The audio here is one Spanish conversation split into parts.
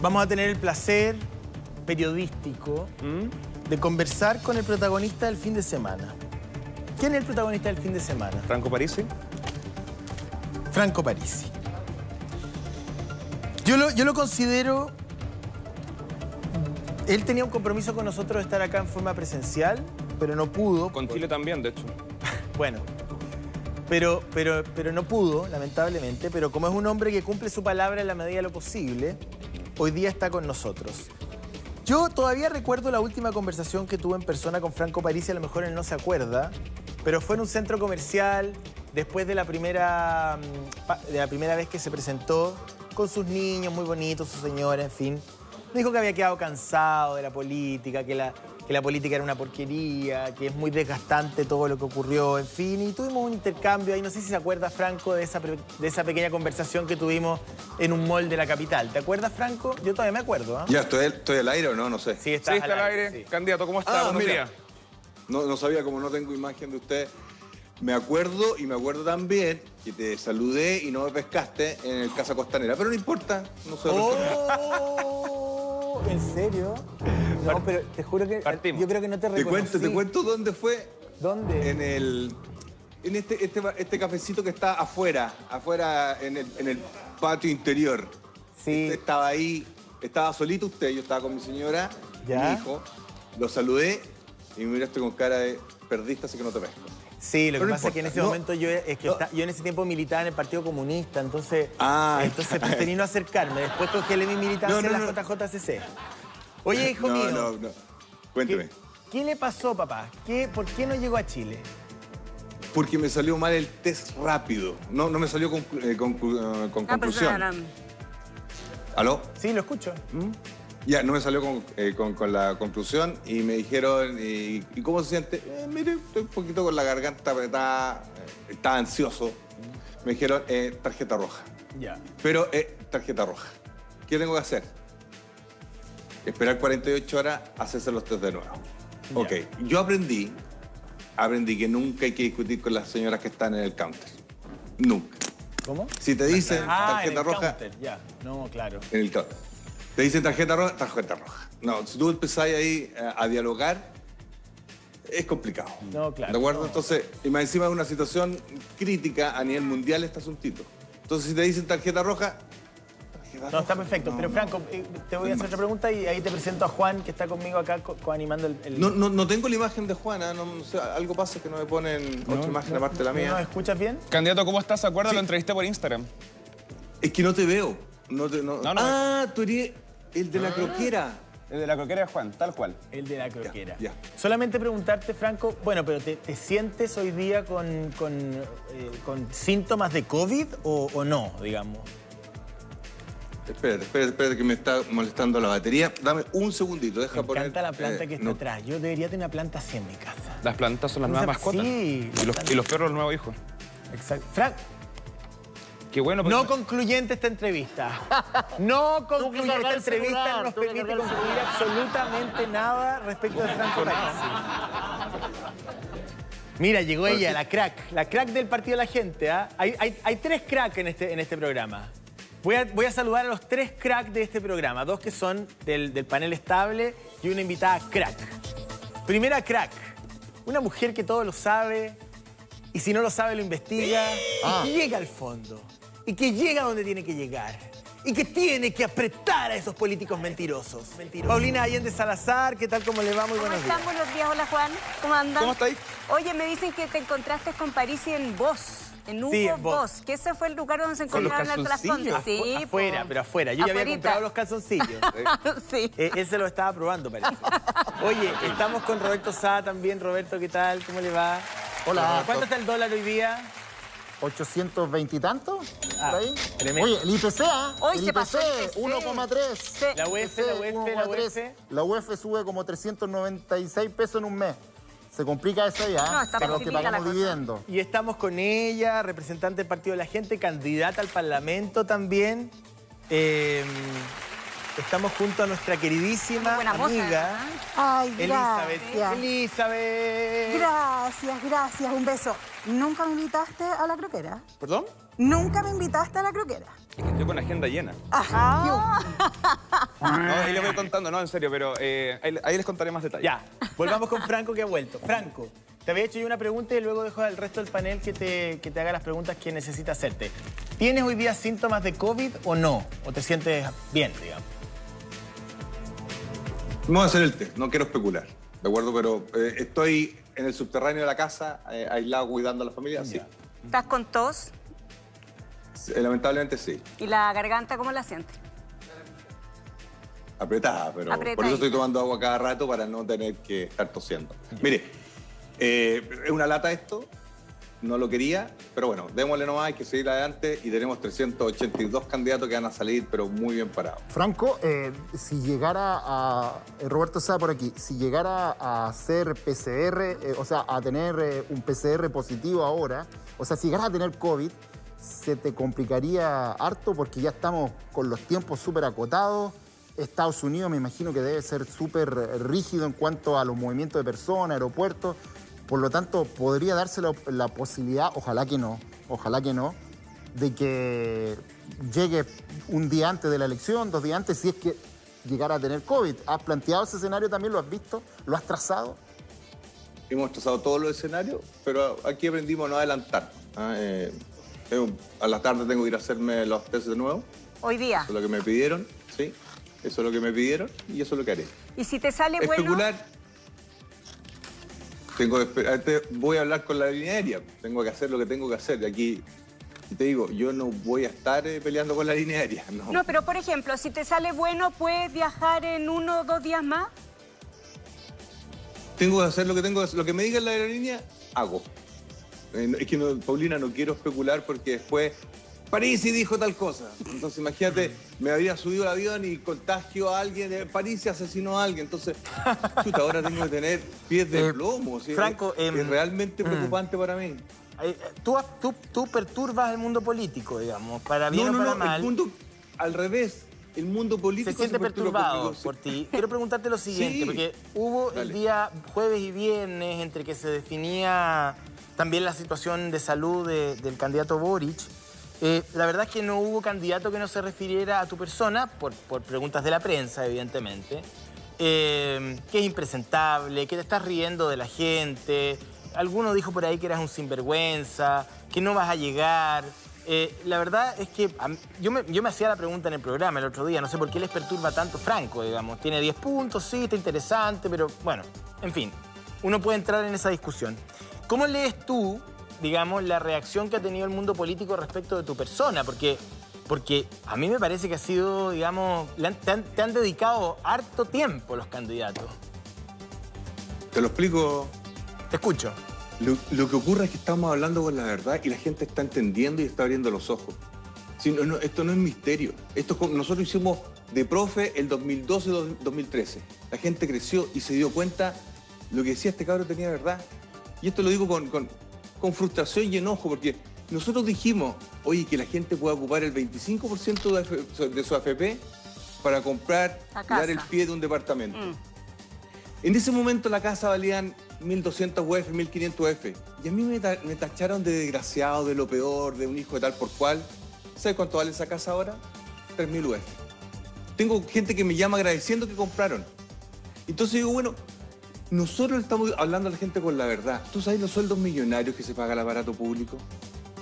Vamos a tener el placer periodístico ¿Mm? de conversar con el protagonista del fin de semana. ¿Quién es el protagonista del fin de semana? Franco Parisi. Franco Parisi. Yo lo, yo lo considero... Él tenía un compromiso con nosotros de estar acá en forma presencial, pero no pudo. Con Chile también, de hecho. Bueno, pero, pero, pero no pudo, lamentablemente, pero como es un hombre que cumple su palabra en la medida de lo posible, hoy día está con nosotros. Yo todavía recuerdo la última conversación que tuve en persona con Franco Parisi, a lo mejor él no se acuerda, pero fue en un centro comercial, después de la primera, mm, de la primera vez que se presentó, con sus niños muy bonitos, su señora, en fin. Me dijo que había quedado cansado de la política, que la, que la política era una porquería, que es muy desgastante todo lo que ocurrió, en fin. Y tuvimos un intercambio ahí, no sé si se acuerda Franco de esa, de esa pequeña conversación que tuvimos en un mall de la capital. ¿Te acuerdas, Franco? Yo todavía me acuerdo, ¿ah? Ya, ¿estoy, estoy al aire o no? No sé. Sí, estás Sí, está al aire. sí. Candidato, ¿cómo está? Ah, Buenos días. No, no sabía, como no tengo imagen de usted. Me acuerdo y me acuerdo también que te saludé y no me pescaste en el Casa Costanera. Pero no importa, no sé. ¡Oh! ¿En serio? No, pero te juro que Partimos. yo creo que no te Te reconocí. cuento, te cuento dónde fue. ¿Dónde? En el. En este, este, este cafecito que está afuera, afuera en el, en el patio interior. Sí. Usted estaba ahí, estaba solito usted, yo estaba con mi señora, Ya. mi hijo. Lo saludé y me miraste con cara de perdiste, así que no te pesco. Sí, lo que no pasa es que en ese no. momento yo, es que No. está- yo en ese tiempo militaba en el Partido Comunista, entonces, Ah, entonces preferí no acercarme. Después congelé mi militancia No, no, en la no. JJCC. Oye, hijo no, mío, no, no. Cuénteme. ¿qué, qué le pasó, papá? ¿Qué, ¿Por qué no llegó a Chile? Porque me salió mal el test rápido. No, no me salió con, eh, con- eh, con Ah, conclusión. ¿Aló? Sí, lo escucho. Ya, no me salió con, eh, con- con la conclusión y me dijeron, ¿y, ¿y cómo se siente? "Eh, mire, estoy un poquito con la garganta apretada, estaba ansioso. Me dijeron, eh, tarjeta roja. Ya. Pero, eh, tarjeta roja. ¿Qué tengo que hacer? Esperar 48 horas, hacerse los test de nuevo. Ya. Ok, yo aprendí, aprendí que nunca hay que discutir con las señoras que están en el counter. Nunca. ¿Cómo? Si te dicen Ah, en tarjeta el roja, counter, Ya, no, claro. en el counter. Te dicen tarjeta roja, tarjeta roja. No, si tú empezás ahí eh, a, dialogar, es complicado. No, claro. ¿De acuerdo? No. Entonces, y más encima es una situación crítica a nivel mundial este asuntito. Entonces, si te dicen tarjeta roja, No, está perfecto. No, Pero no. Franco, eh, te voy a hacer otra pregunta y ahí te presento a Juan, que está conmigo acá co- coanimando el... el- No, no, no tengo la imagen de Juana, no, no sé, algo pasa que no me ponen otra imagen aparte de la ¿No mía. nos escuchas bien? Candidato, ¿cómo estás? ¿Se acuerda? Sí. Lo entrevisté por Instagram. Es que no te veo. No te, no- No, no. Ah, tú eres el de la croquera. El de la croquera de Juan, tal cual. El de la croquera. ya. Solamente preguntarte, Franco, bueno, pero ¿te, te sientes hoy día con, con, eh, con síntomas de COVID o, o no, digamos? Espérate, espérate, espérate que me está molestando la batería. Dame un segundito, deja Me poner. encanta la planta eh, que está no. atrás. Yo debería tener una planta así en mi casa. Las plantas son las nuevas mascotas. sí. Y los, y los perros, el nuevo hijo. Exacto. Frank, Qué bueno. no concluyente esta entrevista. No concluyente esta entrevista celular, no nos permite concluir absolutamente nada respecto de Franco. Mira, llegó ella, la crack, la crack del partido de la gente. ¿ah? Hay, hay- hay tres cracks en este, en este programa. Voy a, voy a saludar a los tres cracks de este programa, dos que son del, del panel estable y una invitada crack. Primera crack, una mujer que todo lo sabe y si no lo sabe lo investiga Ah. y que llega al fondo y que llega donde tiene que llegar y que tiene que apretar a esos políticos mentirosos. Paulina Allende Salazar, ¿qué tal? ¿Cómo le va? Muy ¿Cómo buenos están? días. Buenos días. Hola, Juan. ¿Cómo andan? ¿Cómo estáis? Oye, me dicen que te encontraste con Parisi en Voz. En Hugo Sí, en. Que ese fue el lugar donde se encontraron las calzoncillos. Sí, Afu- afuera, pero afuera. Yo ya había comprado los calzoncillos. sí. Eh, él se lo estaba probando, parece. Oye, estamos con Roberto Sá también. Roberto, ¿qué tal? ¿Cómo le va? Hola. ¿Cuánto está el dólar hoy día? 820 y tanto. Ah, por ahí. tremendo. Oye, el IPC, ¿ah? Hoy el se pasó IPC. 1,3. La UEF, la UEF, la UEF. La UEF sube como 396 pesos en un mes. Se complica eso ya, No, está para los que pagamos dividendos. Y estamos con ella, representante del Partido de la Gente, candidata al Parlamento también. Eh, estamos junto a nuestra queridísima moza, amiga Ay, Elizabeth. gracias. Elizabeth. Gracias, gracias. Un beso. ¿Nunca me invitaste a la croquera? ¿Perdón? ¿Nunca me invitaste a la croquera? Es que estoy con agenda llena. Ajá. No, ahí les voy contando, no, en serio, pero eh, ahí, ahí les contaré más detalles. Ya, volvamos con Franco que ha vuelto. Franco, te había hecho yo una pregunta y luego dejo al resto del panel que te, que te haga las preguntas que necesita hacerte. ¿Tienes hoy día síntomas de COVID o no? ¿O te sientes bien, digamos? Vamos a hacer el test, no quiero especular, ¿de acuerdo? Pero eh, estoy en el subterráneo de la casa, eh, aislado, cuidando a la familia, sí. ¿Estás con tos? Eh, Lamentablemente sí. ¿Y la garganta cómo la sientes? Apretada, pero por eso estoy tomando agua cada rato para no tener que estar tosiendo. Mire, eh, es una lata esto, no lo quería, pero bueno, démosle nomás, hay que seguir adelante y tenemos 382 candidatos que van a salir, pero muy bien parados. Franco, eh, si llegara a. eh, Roberto está por aquí. Si llegara a hacer PCR, eh, o sea, a tener eh, un PCR positivo ahora, o sea, si llegaras a tener COVID, se te complicaría harto porque ya estamos con los tiempos súper acotados. Estados Unidos me imagino que debe ser súper rígido en cuanto a los movimientos de personas, aeropuertos. Por lo tanto, podría darse la, posibilidad, ojalá que no, ojalá que no, de que llegue un día antes de la elección, dos días antes, si es que llegara a tener COVID. ¿Has planteado ese escenario también? ¿Lo has visto? ¿Lo has trazado? Hemos trazado todos los escenarios, pero aquí aprendimos a no adelantar. ¿ah? Eh, a la tarde tengo que ir a hacerme los test de nuevo, Hoy día. eso es lo que me pidieron, ¿sí? Eso es lo que me pidieron y eso es lo que haré. Y si te sale bueno, Especular. Tengo que esperar, voy a hablar con la línea aérea, tengo que hacer lo que tengo que hacer. Aquí, y te digo, yo no voy a estar eh, peleando con la línea aérea, no. no, pero por ejemplo, si te sale bueno, puedes viajar en uno o dos días más. Tengo que hacer lo que tengo que hacer. Lo que me diga la aerolínea, hago. Eh, es que, no, Paulina, no quiero especular porque después París y dijo tal cosa. Entonces, imagínate, me había subido al avión y contagio a alguien. eh, París y asesinó a alguien. Entonces, chuta, ahora tengo que tener pies de Eh, plomo. ¿sí? Franco, es, em, es realmente preocupante para mí. Eh, Tú, tú, tú perturbas el mundo político, digamos, para bien No, no, o para no, mal. el mundo al revés. El mundo político se siente perturba perturbado por ti. Quiero preguntarte lo siguiente, Sí. porque hubo el día jueves y viernes entre que se definía también la situación de salud de- del candidato Boric. Eh, la verdad es que no hubo candidato que no se refiriera a tu persona, por, por preguntas de la prensa, evidentemente, eh, que es impresentable, que te estás riendo de la gente. Alguno dijo por ahí que eras un sinvergüenza, que no vas a llegar. Eh, la verdad es que yo me, yo me hacía la pregunta en el programa el otro día, no sé por qué les perturba tanto Franco, digamos. Tiene 10 puntos, sí, está interesante, pero bueno, en fin, uno puede entrar en esa discusión. ¿Cómo lees tú, digamos, la reacción que ha tenido el mundo político respecto de tu persona? Porque, porque a mí me parece que ha sido, digamos, le han- te, han, te han dedicado harto tiempo los candidatos. Te lo explico. Te escucho. Lo, lo que ocurre es que estamos hablando con la verdad y la gente está entendiendo y está abriendo los ojos. Si no- no, esto no es misterio. Esto es nosotros hicimos de profe el 2012-2013. La gente creció y se dio cuenta lo que decía este cabrón tenía verdad. Y esto lo digo con, con- con frustración y enojo porque nosotros dijimos, oye, que la gente pueda ocupar el 25% de, su AFP para comprar, dar el pie de un departamento. Mm. En ese momento la casa valían 1.200 UF, 1.500 UF. Y a mí me, ta- me tacharon de desgraciado, de lo peor, de un hijo de tal por cual. ¿Sabes cuánto vale esa casa ahora? 3.000 UF. Tengo gente que me llama agradeciendo que compraron. Entonces digo, bueno, nosotros estamos hablando a la gente con la verdad. ¿Tú sabes los sueldos millonarios que se paga el aparato público?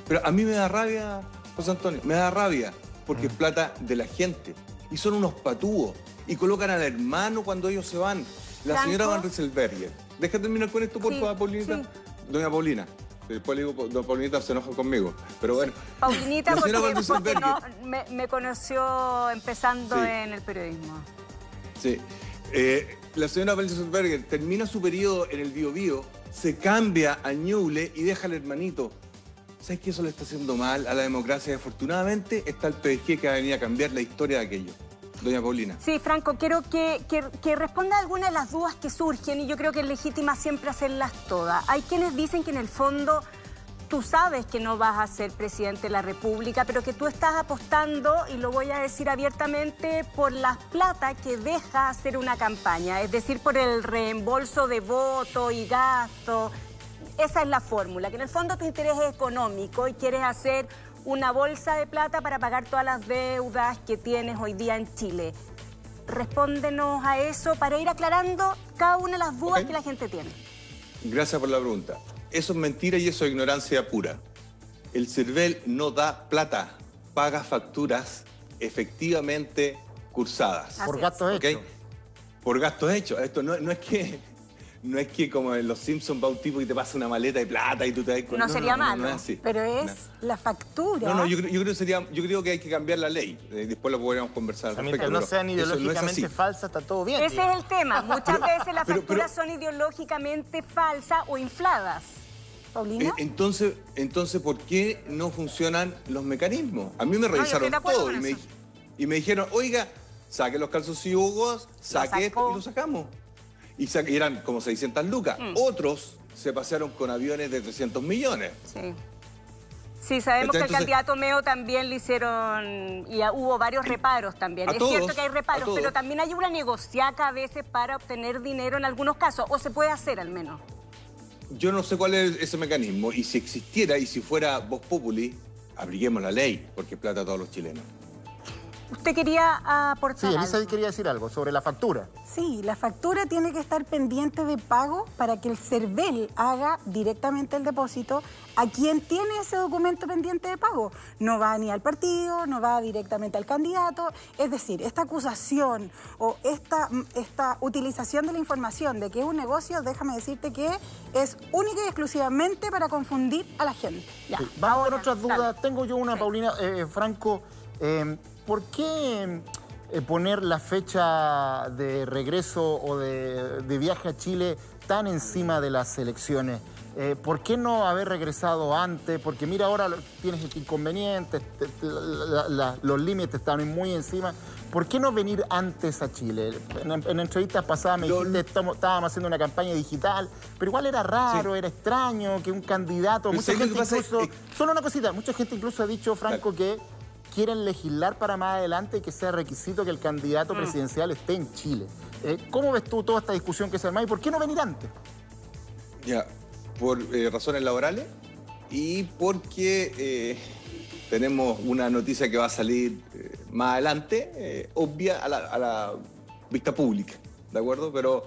Pero a mí me da rabia, José Antonio, me da rabia, porque es plata de la gente. Y son unos patúos. Y colocan al hermano cuando ellos se van. La Franco. señora Van Rieselberger. Deja terminar con esto, por Sí, favor, Paulinita. sí. Doña Paulina. Después le digo, doña Paulinita se enoja conmigo. Pero bueno. Paulinita, La porque, porque no, me, me conoció empezando Sí. en el periodismo. Sí. Eh, la señora Berger termina su periodo en el Bio se cambia a Ñuble y deja al hermanito. ¿Sabes que eso le está haciendo mal a la democracia? Afortunadamente está el PSG que va a a cambiar la historia de aquello. Doña Paulina. Sí, Franco, quiero que, que, que responda a algunas de las dudas que surgen y yo creo que es legítima siempre hacerlas todas. Hay quienes dicen que en el fondo tú sabes que no vas a ser presidente de la República, pero que tú estás apostando, y lo voy a decir abiertamente, por las plata que deja hacer una campaña, es decir, por el reembolso de votos y gastos. Esa es la fórmula, que en el fondo tu interés es económico y quieres hacer una bolsa de plata para pagar todas las deudas que tienes hoy día en Chile. Respóndenos a eso para ir aclarando cada una de las dudas que la gente tiene. Gracias por la pregunta. Eso es mentira y eso es ignorancia pura. El CERVEL no da plata, paga facturas efectivamente cursadas. Por gastos hechos. Por gastos hechos. Esto no, no es que no es que como en los Simpsons va un tipo y te pasa una maleta de plata y tú te das con- No sería no, malo, es. Pero es No. la factura. No, no, yo, creo- yo creo que sería, yo creo que hay que cambiar la ley. Eh, después lo podríamos conversar. Al respecto, no sean no ideológicamente falsas, está todo bien. Ese digamos. es el tema. Muchas veces las pero- facturas pero- son ideológicamente falsas o infladas. Paulina. Eh, Entonces, entonces, ¿por qué no funcionan los mecanismos? A mí me yo revisaron todo y me, eso. y me dijeron, oiga, saque los calzoncillos, saque esto sacó. y lo sacamos. Y, sa- y eran como 600 lucas. Mm. Otros se pasearon con aviones de 300 millones. Sí. Sí, sabemos que al candidato Meo también le hicieron, y hubo varios reparos también. Es todos, cierto que hay reparos, pero también hay una negociaca a veces para obtener dinero en algunos casos, o se puede hacer al menos. Yo no sé cuál es ese mecanismo y si existiera y si fuera Vox Populi, abriguemos la ley, porque es plata a todos los chilenos. Usted quería aportar Sí, algo. Elisa quería decir algo sobre la factura. Sí, la factura tiene que estar pendiente de pago para que el CERVEL haga directamente el depósito a quien tiene ese documento pendiente de pago. No va ni al partido, no va directamente al candidato. Es decir, esta acusación o esta, esta utilización de la información de que es un negocio, déjame decirte que es única y exclusivamente para confundir a la gente. Ya, Sí, Vamos ahora, con otras dale. dudas. Tengo yo una. Paulina. Eh, Franco, eh, ¿por qué eh, poner la fecha de regreso o de, de viaje a Chile tan encima de las elecciones? Eh, ¿Por qué no haber regresado antes? Porque mira, ahora tienes este inconveniente, te- te- la- la- los límites están muy encima. ¿Por qué no venir antes a Chile? En, en entrevistas pasadas me dijiste estamos, estábamos haciendo una campaña digital, pero igual era raro, era extraño que un candidato, Pero mucha ¿sabes lo gente incluso, Es- solo una cosita, mucha gente incluso ha dicho, Franco, que quieren legislar para más adelante y que sea requisito que el candidato presidencial esté en Chile. Eh, ¿Cómo ves tú toda esta discusión que se arma y por qué no venir antes? Ya, por eh, razones laborales y porque eh, tenemos una noticia que va a salir eh, más adelante, eh, obvia a la, a la vista pública, ¿de acuerdo? Pero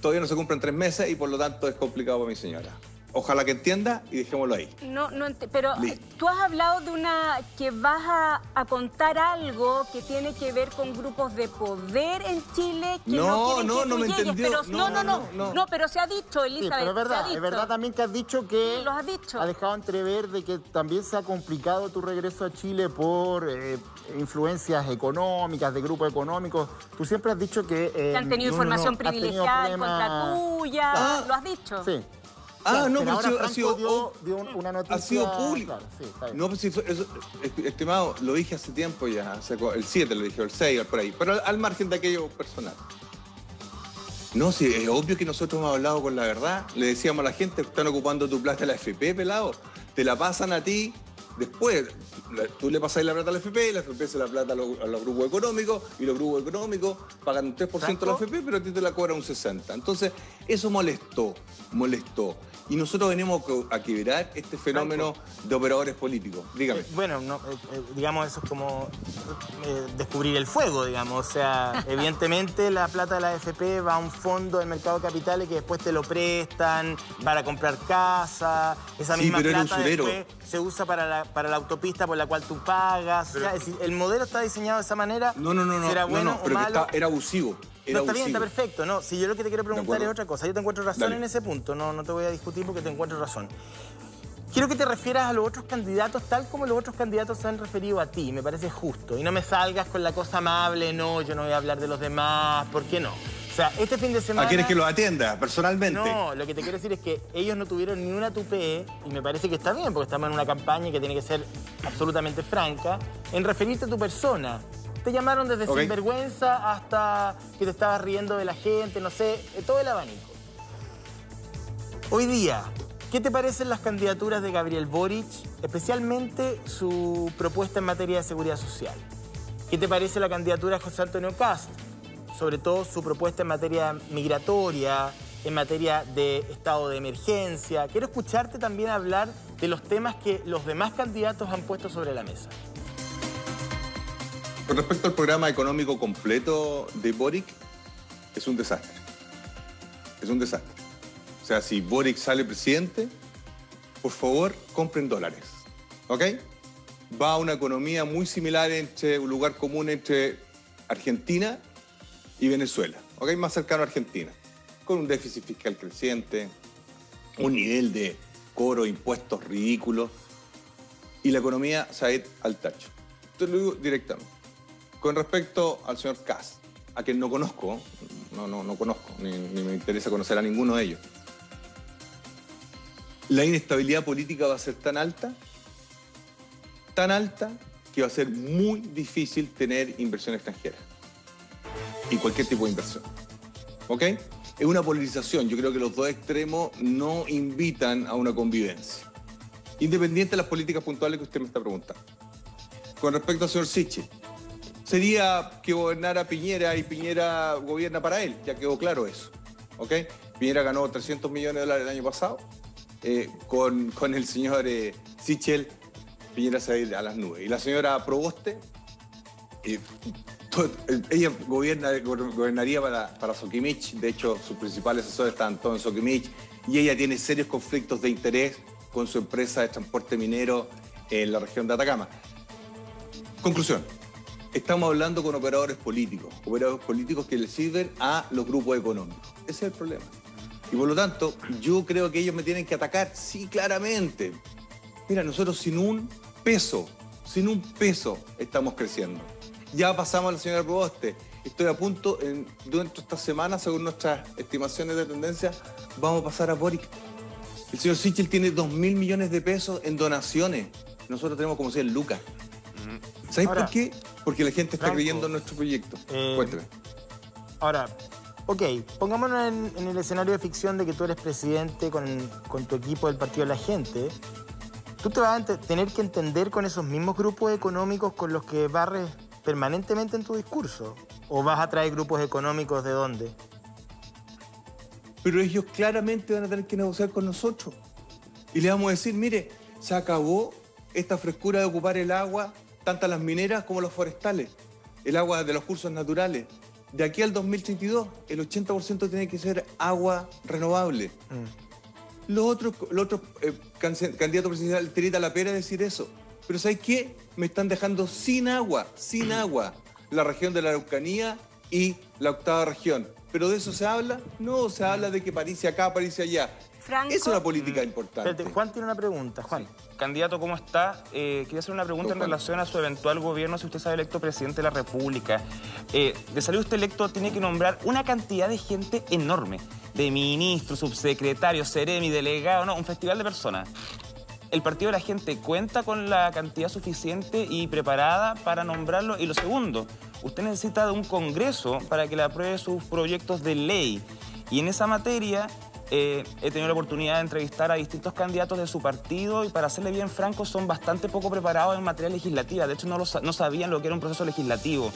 todavía no se cumplen tres meses y por lo tanto es complicado para mi señora. Ojalá que entienda y dejémoslo ahí. No, no, pero eh, Listo. tú has hablado de una que vas a, a contar algo que tiene que ver con grupos de poder en Chile que no, No, quieren no, que no tú me llegues, entendió. pero no, no, no, No, no, no, pero se ha dicho, Sí, Elizabeth, pero es se ha verdad, dicho. es verdad también que has dicho que Sí, lo has dicho. ha dejado entrever de que también se ha complicado tu regreso a Chile por eh, influencias económicas, de grupos económicos. Tú siempre has dicho que... eh, que han tenido no, no, no, información privilegiada en contra tuya, Ah. lo has dicho. Sí. Ah, Claro, no, pero ha sido- dio, dio un- una noticia... Ha sido público. Claro, sí, está bien. No, pues sí, eso, estimado, lo dije hace tiempo ya, el 7 lo dije, el 6, por ahí, pero al, al margen de aquello personal. No, sí, es obvio que nosotros hemos hablado con la verdad. Le decíamos a la gente, están ocupando tu plata la FP, pelado. Te la pasan a ti después. Tú le pasas la plata a la FP, la FP se la plata a los, a los grupos económicos, y los grupos económicos pagan un 3% a la. FP, pero a ti te la cobran un 60%. Entonces, eso molestó, molestó. Y nosotros venimos a quebrar este fenómeno de operadores políticos. Dígame. Eh, Bueno, no, eh, eh, digamos, eso es como eh, descubrir el fuego, digamos. O sea, evidentemente la plata de la AFP va a un fondo del mercado de capitales que después te lo prestan para comprar casa. Esa Sí, misma pero plata después se usa para la, para la autopista por la cual tú pagas. o sea, es decir, el modelo está diseñado de esa manera. No, no, no, no. Será no, bueno no, o pero que malo. está- era abusivo. No, está bien, está perfecto. No, si yo lo que te quiero preguntar es otra cosa. Yo te encuentro razón Dale. en ese punto. No, no te voy a discutir porque te encuentro razón. Quiero que te refieras a los otros candidatos tal como los otros candidatos se han referido a ti. Me parece justo. Y no me salgas con la cosa amable. No, yo no voy a hablar de los demás. ¿Por qué no? O sea, este fin de semana... ¿A quieres que lo atienda personalmente? No, lo que te quiero decir es que ellos no tuvieron ni una tupé, y me parece que está bien, porque estamos en una campaña que tiene que ser absolutamente franca, en referirte a tu persona. Te llamaron desde sinvergüenza hasta que te estabas riendo de la gente, no sé, todo el abanico. Hoy día, ¿qué te parecen las candidaturas de Gabriel Boric, especialmente su propuesta en materia de seguridad social? ¿Qué te parece la candidatura de José Antonio Cast? Sobre todo su propuesta en materia migratoria, en materia de estado de emergencia. Quiero escucharte también hablar de los temas que los demás candidatos han puesto sobre la mesa. Con respecto al programa económico completo de Boric, es un desastre. Es un desastre. O sea, si Boric sale presidente, por favor, compren dólares. ¿Ok? Va a una economía muy similar entre un lugar común entre Argentina y Venezuela. ¿Ok? Más cercano a Argentina. Con un déficit fiscal creciente, un nivel de cobro, impuestos ridículos. Y la economía se al tacho. Te lo digo directamente. Con respecto al señor Kass, a quien no conozco, no, no, no conozco, ni, ni me interesa conocer a ninguno de ellos. La inestabilidad política va a ser tan alta, tan alta, que va a ser muy difícil tener inversión extranjera. Y cualquier tipo de inversión. ¿Ok? Es una polarización. Yo creo que los dos extremos no invitan a una convivencia. Independiente de las políticas puntuales que usted me está preguntando. Con respecto al señor Sichi, sería que gobernara Piñera y Piñera gobierna para él, ya quedó claro eso. ¿Ok? Piñera ganó 300 millones de dólares el año pasado. Eh, con, con el señor eh, Sichel, Piñera se va a ir a las nubes. Y la señora Proboste, eh, ella gobierna, go- gobernaría para, para Soquimich. De hecho, sus principales asesores están todos en Soquimich. Y ella tiene serios conflictos de interés con su empresa de transporte minero en la región de Atacama. Conclusión. Estamos hablando con operadores políticos, operadores políticos que le sirven a los grupos económicos. Ese es el problema. Y por lo tanto, yo creo que ellos me tienen que atacar, sí, claramente. Mira, nosotros sin un peso, sin un peso estamos creciendo. Ya pasamos a la señora Proboste. Estoy a punto, en, de esta semana, según nuestras estimaciones de tendencia, vamos a pasar a Boric. El señor Sichel tiene 2 mil millones de pesos en donaciones. Nosotros tenemos como 100 lucas. ¿Sabes Ahora, por qué? Porque la gente está Franco, creyendo en nuestro proyecto. eh, Cuéntame. Ahora, ok, pongámonos en, en el escenario de ficción de que tú eres presidente con, con tu equipo del Partido de la Gente. Tú te vas a tener que entender con esos mismos grupos económicos con los que barres permanentemente en tu discurso. ¿O vas a traer grupos económicos de dónde? Pero ellos claramente van a tener que negociar con nosotros. Y le vamos a decir, mire, se acabó esta frescura de ocupar el agua, tanto las mineras como los forestales, el agua de los cursos naturales. De aquí al 2032, el 80% tiene que ser agua renovable. Los otros, los otros eh, candidatos presidenciales tirita la pera decir eso. Pero ¿sabes qué? Me están dejando sin agua, sin agua, la región de la Araucanía y la octava región. ¿Pero de eso se habla? No, se habla de que París acá, París allá. Franco. Es una política importante. Espérate, Juan tiene una pregunta. Juan. Candidato, ¿cómo está? Eh, quería hacer una pregunta en relación a su eventual gobierno si usted sale electo presidente de la República. Eh, de salir usted electo tiene que nombrar una cantidad de gente enorme, de ministros, subsecretarios, seremi, delegados, no, un festival de personas. ¿El Partido de la Gente cuenta con la cantidad suficiente y preparada para nombrarlo? Y lo segundo, usted necesita de un Congreso para que le apruebe sus proyectos de ley. Y en esa materia eh, he tenido la oportunidad de entrevistar a distintos candidatos de su partido y para serle bien franco son bastante poco preparados en materia legislativa. De hecho, no, lo no sabían lo que era un proceso legislativo.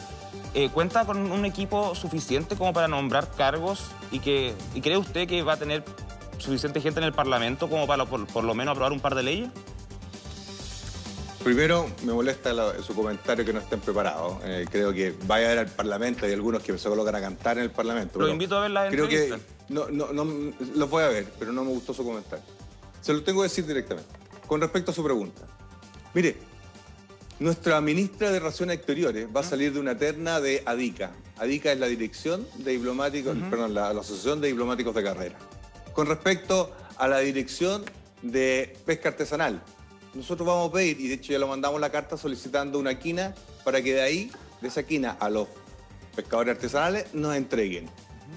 Eh, ¿Cuenta con un equipo suficiente como para nombrar cargos y, que, y cree usted que va a tener suficiente gente en el Parlamento como para por, por lo menos aprobar un par de leyes? Primero, me molesta la- su comentario que no estén preparados. Eh, creo que vaya a ver al Parlamento. Hay algunos que se colocan a cantar en el Parlamento. Lo invito a ver las Creo que entrevistas. No, no, no, los voy a ver, pero no me gustó su comentario. Se lo tengo que decir directamente. Con respecto a su pregunta. Mire, nuestra ministra de Relaciones Exteriores va a salir de una terna de ADICA. ADICA es la Dirección de Diplomáticos, perdón, la, la Asociación de Diplomáticos de Carrera. Con respecto a la Dirección de Pesca Artesanal, nosotros vamos a pedir, y de hecho ya lo mandamos la carta solicitando una quina para que de ahí, de esa quina a los pescadores artesanales, nos entreguen.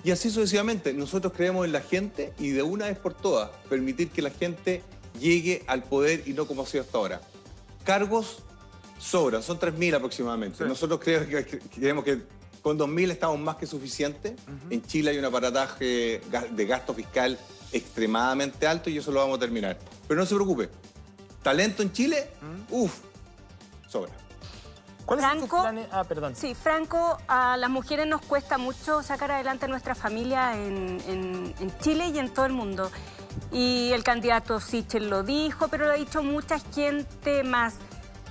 Y así sucesivamente, nosotros creemos en la gente y de una vez por todas permitir que la gente llegue al poder y no como ha sido hasta ahora. Cargos sobran, son 3.000 aproximadamente. Nosotros creemos que, creemos que con 2.000 estamos más que suficientes. En Chile hay un aparataje de gasto fiscal extremadamente alto y eso lo vamos a terminar. Pero no se preocupe, talento en Chile, uff, sobra. ¿Cuáles son Franco. planes? Ah, perdón. Sí, Franco, a las mujeres nos cuesta mucho sacar adelante nuestra familia en, en- en Chile y en todo el mundo. Y el candidato Sichel lo dijo, pero lo ha dicho mucha gente más.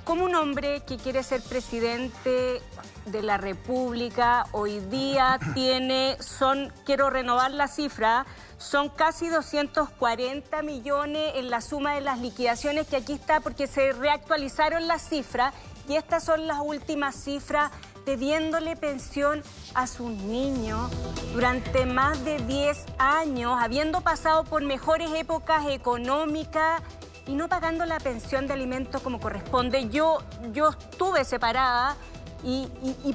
Como un hombre que quiere ser presidente de la República hoy día tiene, son, quiero renovar la cifra, son casi 240 millones en la suma de las liquidaciones que aquí está porque se reactualizaron las cifras y estas son las últimas cifras debiéndole pensión a sus niños durante más de 10 años, habiendo pasado por mejores épocas económicas y no pagando la pensión de alimentos como corresponde. Yo, yo estuve separada y,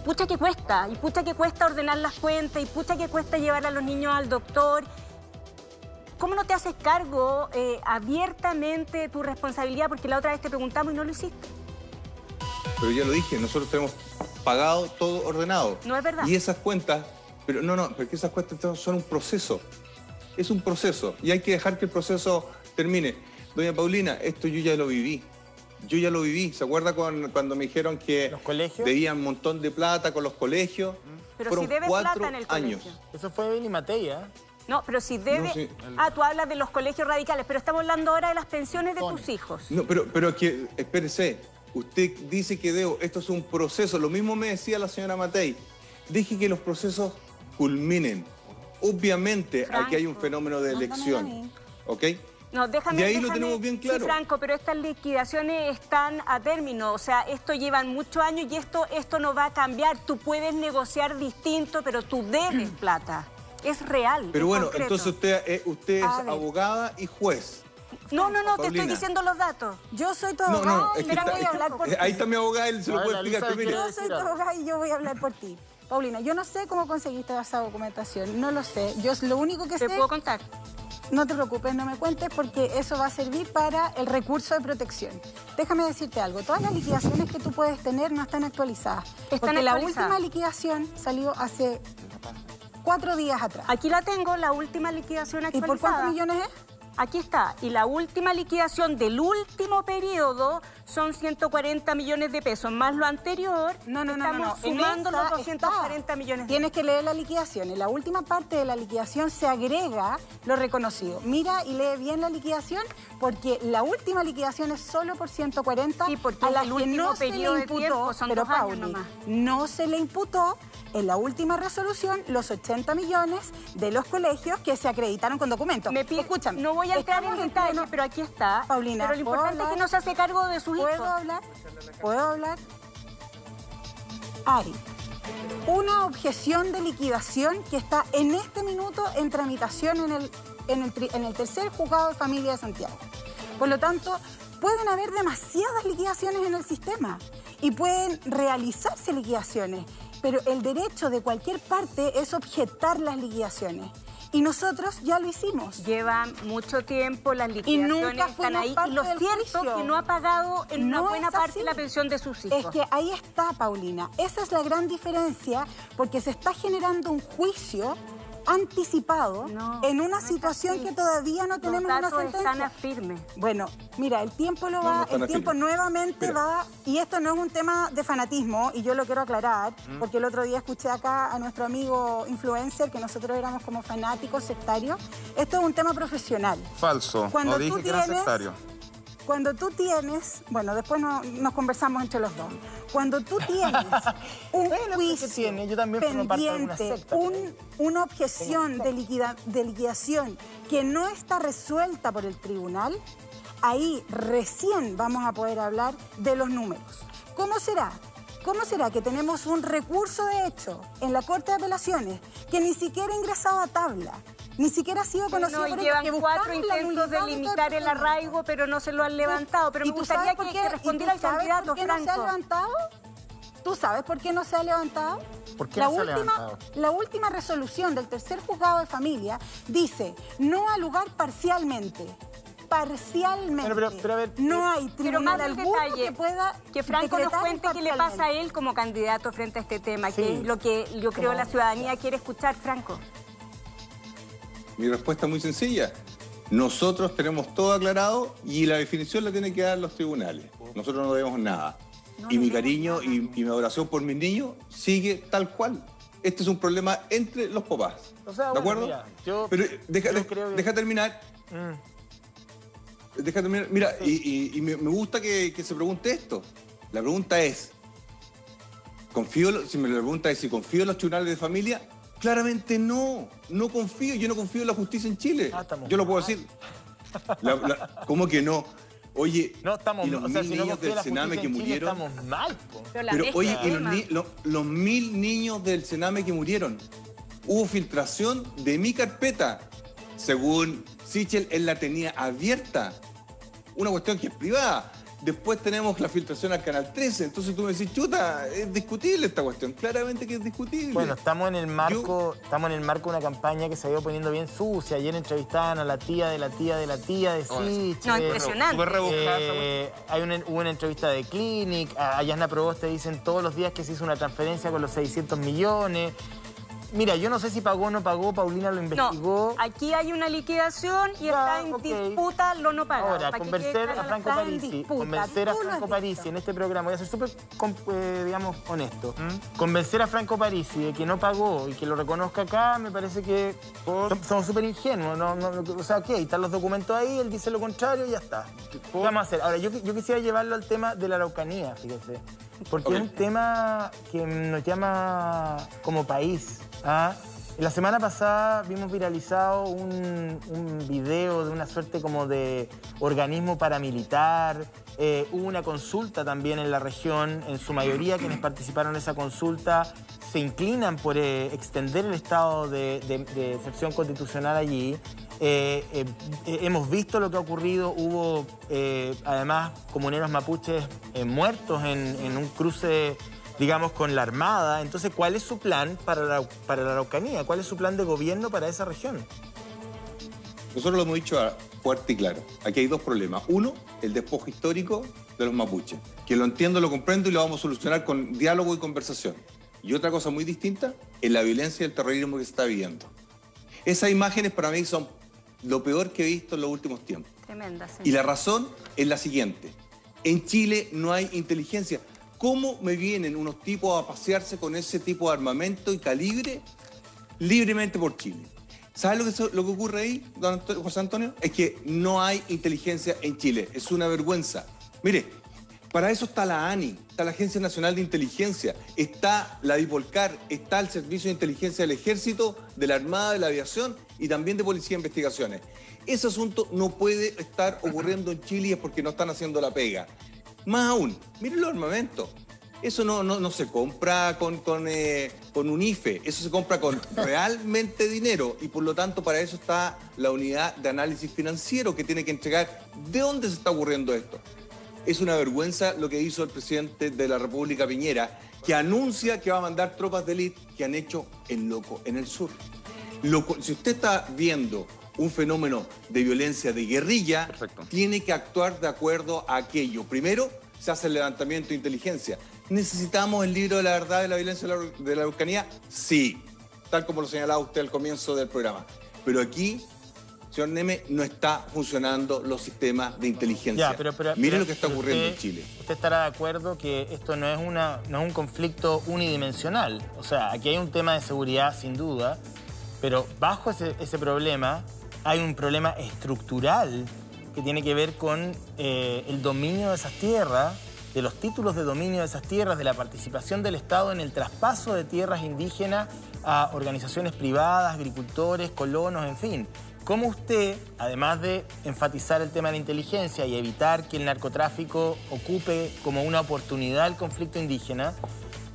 pucha que cuesta, y pucha que cuesta ordenar las cuentas, y pucha que cuesta llevar a los niños al doctor. ¿Cómo no te haces cargo eh, abiertamente de tu responsabilidad? Porque la otra vez te preguntamos y no lo hiciste. Pero ya lo dije, nosotros tenemos pagado todo ordenado. No es verdad. Y esas cuentas, pero no, no, porque esas cuentas son un proceso. Es un proceso y hay que dejar que el proceso termine. Doña Paulina, esto yo ya lo viví. Yo ya lo viví. ¿Se acuerda cuando me dijeron que ¿Los colegios? debían un montón de plata con los colegios? Pero Fueron si debes cuatro plata en el años. colegio. Eso fue Beli Matei, ¿eh? No, pero si debe... No, sí. Ah, tú hablas de los colegios radicales, pero estamos hablando ahora de las pensiones de tus hijos. No, pero, pero que, espérese, usted dice que debo, esto es un proceso, lo mismo me decía la señora Matei, deje que los procesos culminen. Obviamente aquí hay un fenómeno de elección. ¿ok? No, déjame, Y ahí lo tenemos bien claro. Sí, Franco, pero estas liquidaciones están a término, o sea, esto llevan muchos años y esto, esto no va a cambiar. Tú puedes negociar distinto, pero tú debes plata. Es real. Pero es bueno, concreto. entonces usted, eh, usted es abogada y juez. No, no, no, te estoy diciendo los datos. Yo soy tu No, no, abogada es y está- voy a hablar por eh, ti. ahí está mi abogada, él se lo puede la explicar. Quiere Yo soy tu abogada y yo voy a hablar por ti. Paulina, yo no sé cómo conseguiste esa documentación, no lo sé. Yo lo único que ¿Te sé, puedo contar? no te preocupes, no me cuentes porque eso va a servir para el recurso de protección. Déjame decirte algo, todas las liquidaciones que tú puedes tener no están actualizadas. Están porque la actualizadas. última liquidación salió hace cuatro días atrás. Aquí la tengo, la última liquidación ¿Y actualizada. por cuántos millones es? Aquí está. Y la última liquidación del último periodo son 140 millones de pesos, más lo anterior. No, no, no, no, no. Sumando los 240 está. millones de Tienes que leer la liquidación. En la última parte de la liquidación se agrega lo reconocido. Mira y lee bien la liquidación porque la última liquidación es solo por 140 Sí, porque a la el que último no se le de imputó, tiempo son pero Pauli, nomás. no se le imputó en la última resolución los 80 millones de los colegios que se acreditaron con documentos. Me Escúchame. No voy a entrar en estamos detalle, pleno- pero aquí está. Paulina, pero lo ¿puedo importante es que no se hace cargo de sus ¿Puedo hablar? ¿Puedo hablar? Hay una objeción de liquidación que está en este minuto en tramitación en el, en el, tri- en el tercer juzgado de familia de Santiago. Por lo tanto, pueden haber demasiadas liquidaciones en el sistema y pueden realizarse liquidaciones, pero el derecho de cualquier parte es objetar las liquidaciones. Y nosotros ya lo hicimos. Llevan mucho tiempo, las nunca liquidaciones están fuimos ahí. parte Y lo del cierto juicio. que no ha pagado en una No buena es parte la pensión de sus hijos. Es que ahí está, Paulina. Esa es la gran diferencia porque se está generando un juicio anticipado No, en una no situación que todavía no tenemos Los una datos sentencia. están a firme. Bueno, mira, el tiempo lo va, no el tiempo nuevamente Mira. va, y esto no es un tema de fanatismo, y yo lo quiero aclarar, Mm. porque el otro día escuché acá a nuestro amigo influencer que nosotros éramos como fanáticos sectarios. Esto es un tema profesional. Falso. Cuando no tú dije que era tienes- sectario. Cuando tú tienes, bueno, después no- nos conversamos entre los dos. Cuando tú tienes un Bueno, ¿qué juicio tiene? Yo también formo parte de alguna pendiente, secta, un- una objeción de, liquida- de liquidación que no está resuelta por el tribunal, ahí recién vamos a poder hablar de los números. ¿Cómo será? ¿Cómo será que tenemos un recurso de hecho en la Corte de Apelaciones que ni siquiera ha ingresado a tabla? Ni siquiera ha sido conocido No, y por llevan ellos, cuatro intentos de limitar el arraigo, pero no se lo han levantado. Pero ¿Y me tú gustaría que, que respondiera sabes candidato, por qué no se ha Franco. levantado? ¿Tú sabes por qué no se ha levantado? ¿Por qué la, no se ha última, levantado? la última resolución del tercer juzgado de familia dice no al lugar parcialmente. Parcialmente. Pero, pero, pero a ver, no hay Pero más tribunal del alguno detalle, que pueda que Franco nos cuente qué le pasa a él como candidato frente a este tema, Sí. que es lo que yo creo la ciudadanía quiere escuchar, Franco. Mi respuesta es muy sencilla. Nosotros tenemos todo aclarado y la definición la tienen que dar los tribunales. Nosotros no debemos nada. y mi cariño y, y mi adoración por mis niños sigue tal cual. Este es un problema entre los papás. O sea, ¿De bueno, acuerdo? mira, yo- Pero deja, yo de- creo que- deja terminar terminar. Mira, y, y- y me, me gusta que, que se pregunte esto. La pregunta es, ¿confío, si me la pregunta es si confío en los tribunales de familia, claramente no. No confío. Yo no confío en la justicia en Chile. Ah, estamos Yo lo puedo mal. decir. La- la- ¿Cómo que no? Oye, No, estamos y los o sea, mil si no niños del Sename que murieron. Estamos mal, po. Pero oye, y los, ni- los mil niños del Sename que murieron, hubo filtración de mi carpeta. Según Sichel, él la tenía abierta. Una cuestión que es privada. Después tenemos la filtración al Canal 13. Entonces tú me decís, chuta, es discutible esta cuestión. Claramente que es discutible. Bueno, estamos en el marco, estamos en el marco de una campaña que se ha ido poniendo bien sucia. Ayer entrevistaban a la tía de la tía de la tía de Sichel. No, impresionante. Eh, hay una, hubo una entrevista de Clinic, a Yasna Proboste dicen todos los días que se hizo una transferencia con los 600 millones. Mira, yo no sé si pagó o no pagó, Paulina lo investigó. No, aquí hay una liquidación y está en ok. disputa lo no pagado. Ahora, convencer a. Franco en Parisi, convencer a Franco. Parisi en este programa, voy a ser súper, eh, digamos, honesto. Convencer a Franco Parisi de que no pagó y que lo reconozca acá, me parece que som- somos súper ingenuos. No, no, o sea, ok, están los documentos ahí, él dice lo contrario y ya está. ¿Qué vamos a hacer? Ahora, yo, yo quisiera llevarlo al tema de la Araucanía, fíjese. Porque es un tema que nos llama como país. ¿Ah? La semana pasada vimos viralizado un, video de una suerte como de organismo paramilitar. Eh, hubo una consulta también en la región. En su mayoría quienes participaron en esa consulta se inclinan por eh, extender el estado de, excepción constitucional allí. Eh, hemos visto lo que ha ocurrido. Hubo además comuneros mapuches muertos en un cruce digamos, con la Armada. Entonces, ¿cuál es su plan para la, para la Araucanía? ¿Cuál es su plan de gobierno para esa región? Nosotros lo hemos dicho fuerte y claro. Aquí hay dos problemas. Uno, el despojo histórico de los mapuches, que lo entiendo, lo comprendo y lo vamos a solucionar con diálogo y conversación. Y otra cosa muy distinta es la violencia y el terrorismo que se está viviendo. Esas imágenes para mí son lo peor que he visto en los últimos tiempos. Tremenda, sí. Y la razón es la siguiente. En Chile no hay inteligencia. ¿Cómo me vienen unos tipos a pasearse con ese tipo de armamento y calibre libremente por Chile? ¿Sabes lo que, ocurre ahí, don José Antonio? Es que no hay inteligencia en Chile. Es una vergüenza. Mire, para eso está la ANI, está la Agencia Nacional de Inteligencia, está la DIPOLCAR, está el Servicio de Inteligencia del Ejército, de la Armada, de la Aviación y también de Policía de Investigaciones. Ese asunto no puede estar ocurriendo en Chile y es porque no están haciendo la pega. Más aún, miren los armamentos. Eso no, no, no se compra con, con, eh, con un IFE, eso se compra con realmente dinero y por lo tanto para eso está la unidad de análisis financiero que tiene que entregar de dónde se está ocurriendo esto. Es una vergüenza lo que hizo el presidente de la República Piñera, que anuncia que va a mandar tropas de élite que han hecho el loco en el sur. Lo si usted está viendo un fenómeno de violencia de guerrilla, Perfecto. tiene que actuar de acuerdo a aquello. Primero, se hace el levantamiento de inteligencia. ¿Necesitamos el libro de la verdad de la violencia de la, Araucanía? Sí, tal como lo señalaba usted al comienzo del programa. Pero aquí, señor Neme, no está funcionando los sistemas de inteligencia. Ya, pero, pero- Mire pero- lo que está ocurriendo usted- en Chile. Usted estará de acuerdo que esto no es, una, no es un conflicto unidimensional. O sea, aquí hay un tema de seguridad, sin duda, pero bajo ese, ese problema hay un problema estructural que tiene que ver con eh, el dominio de esas tierras, de los títulos de dominio de esas tierras, de la participación del Estado en el traspaso de tierras indígenas a organizaciones privadas, agricultores, colonos, en fin. ¿Cómo usted, además de enfatizar el tema de la inteligencia y evitar que el narcotráfico ocupe como una oportunidad el conflicto indígena,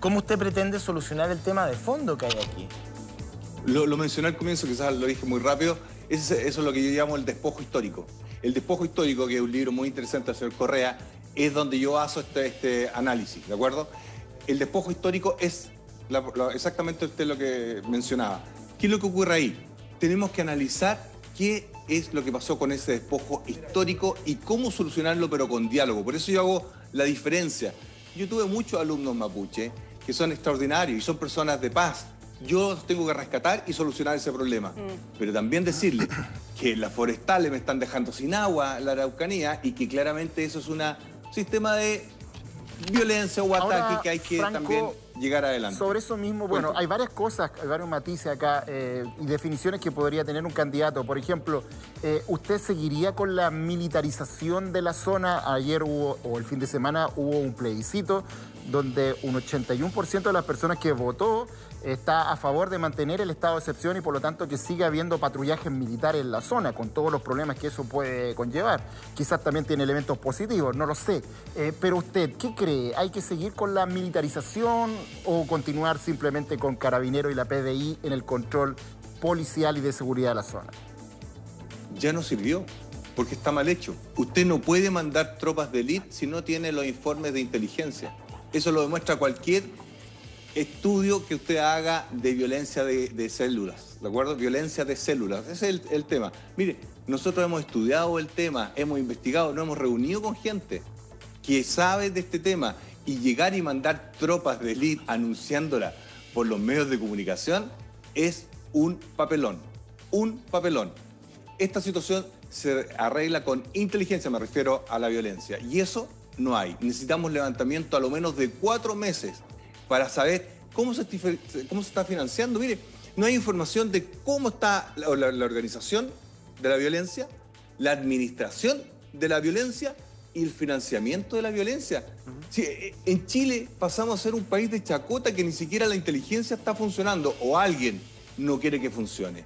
cómo usted pretende solucionar el tema de fondo que hay aquí? Lo, lo mencioné al comienzo, quizás lo dije muy rápido. Eso es lo que yo llamo el despojo histórico. El despojo histórico, que es un libro muy interesante del señor Correa, es donde yo hago este, este análisis, ¿de acuerdo? El despojo histórico es exactamente lo que mencionaba. ¿Qué es lo que ocurre ahí? Tenemos que analizar qué es lo que pasó con ese despojo histórico y cómo solucionarlo, pero con diálogo. Por eso yo hago la diferencia. Yo tuve muchos alumnos mapuche que son extraordinarios y son personas de paz. Yo tengo que rescatar y solucionar ese problema. Pero también decirle que las forestales me están dejando sin agua la Araucanía y que claramente eso es un sistema de violencia o Ahora, ataque que hay que Franco, también llegar adelante. Sobre eso mismo, bueno, Cuéntame. hay varias cosas, hay varios matices acá eh, y definiciones que podría tener un candidato. Por ejemplo, eh, ¿usted seguiría con la militarización de la zona? Ayer hubo, o el fin de semana, hubo un plebiscito donde un 81% de las personas que votó está a favor de mantener el estado de excepción y por lo tanto que siga habiendo patrullajes militares en la zona, con todos los problemas que eso puede conllevar. Quizás también tiene elementos positivos, no lo sé. Eh, pero usted, ¿qué cree? ¿Hay que seguir con la militarización o continuar simplemente con Carabinero y la PDI en el control policial y de seguridad de la zona? ya no sirvió, porque está mal hecho. Usted no puede mandar tropas de élite si no tiene los informes de inteligencia. Eso lo demuestra cualquier estudio que usted haga de violencia de, células, ¿de acuerdo? Violencia de células, ese es el, el tema. Mire, nosotros hemos estudiado el tema, hemos investigado, nos hemos reunido con gente que sabe de este tema y llegar y mandar tropas de élite anunciándola por los medios de comunicación es un papelón, un papelón. Esta situación se arregla con inteligencia, me refiero a la violencia, y eso no hay. Necesitamos levantamiento a lo menos de cuatro meses para saber cómo se, estife- cómo se está financiando. Mire, no hay información de cómo está la, la- la organización de la violencia, la administración de la violencia y el financiamiento de la violencia. Sí, eh, en Chile pasamos a ser un país de chacota que ni siquiera la inteligencia está funcionando o alguien no quiere que funcione.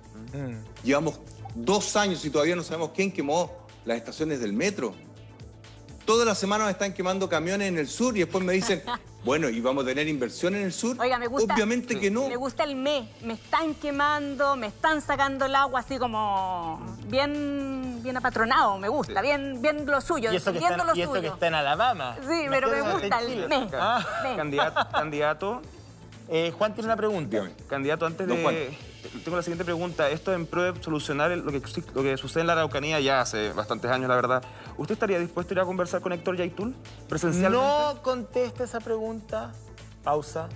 Llevamos dos años y todavía no sabemos quién quemó las estaciones del metro. Todas las semanas están quemando camiones en el sur y después me dicen, bueno, ¿y vamos a tener inversión en el sur? Oiga, me gusta. Obviamente que no. Me gusta el me. Me están quemando, me están sacando el agua así como bien, bien apatronado. Me gusta, bien, bien lo suyo, Y eso, que está, lo y eso suyo. que está en Alabama. Sí, pero me gusta el me. Ah. me. Candidato, candidato, Eh, Juan tiene una pregunta. Dígame. candidato, antes Don Juan. de... Tengo la siguiente pregunta. Esto en pro de solucionar lo, que, lo que sucede en la Araucanía ya hace bastantes años, la verdad. ¿Usted estaría dispuesto a ir a conversar con Héctor Yaitul presencialmente? No conteste esa pregunta. Pausa.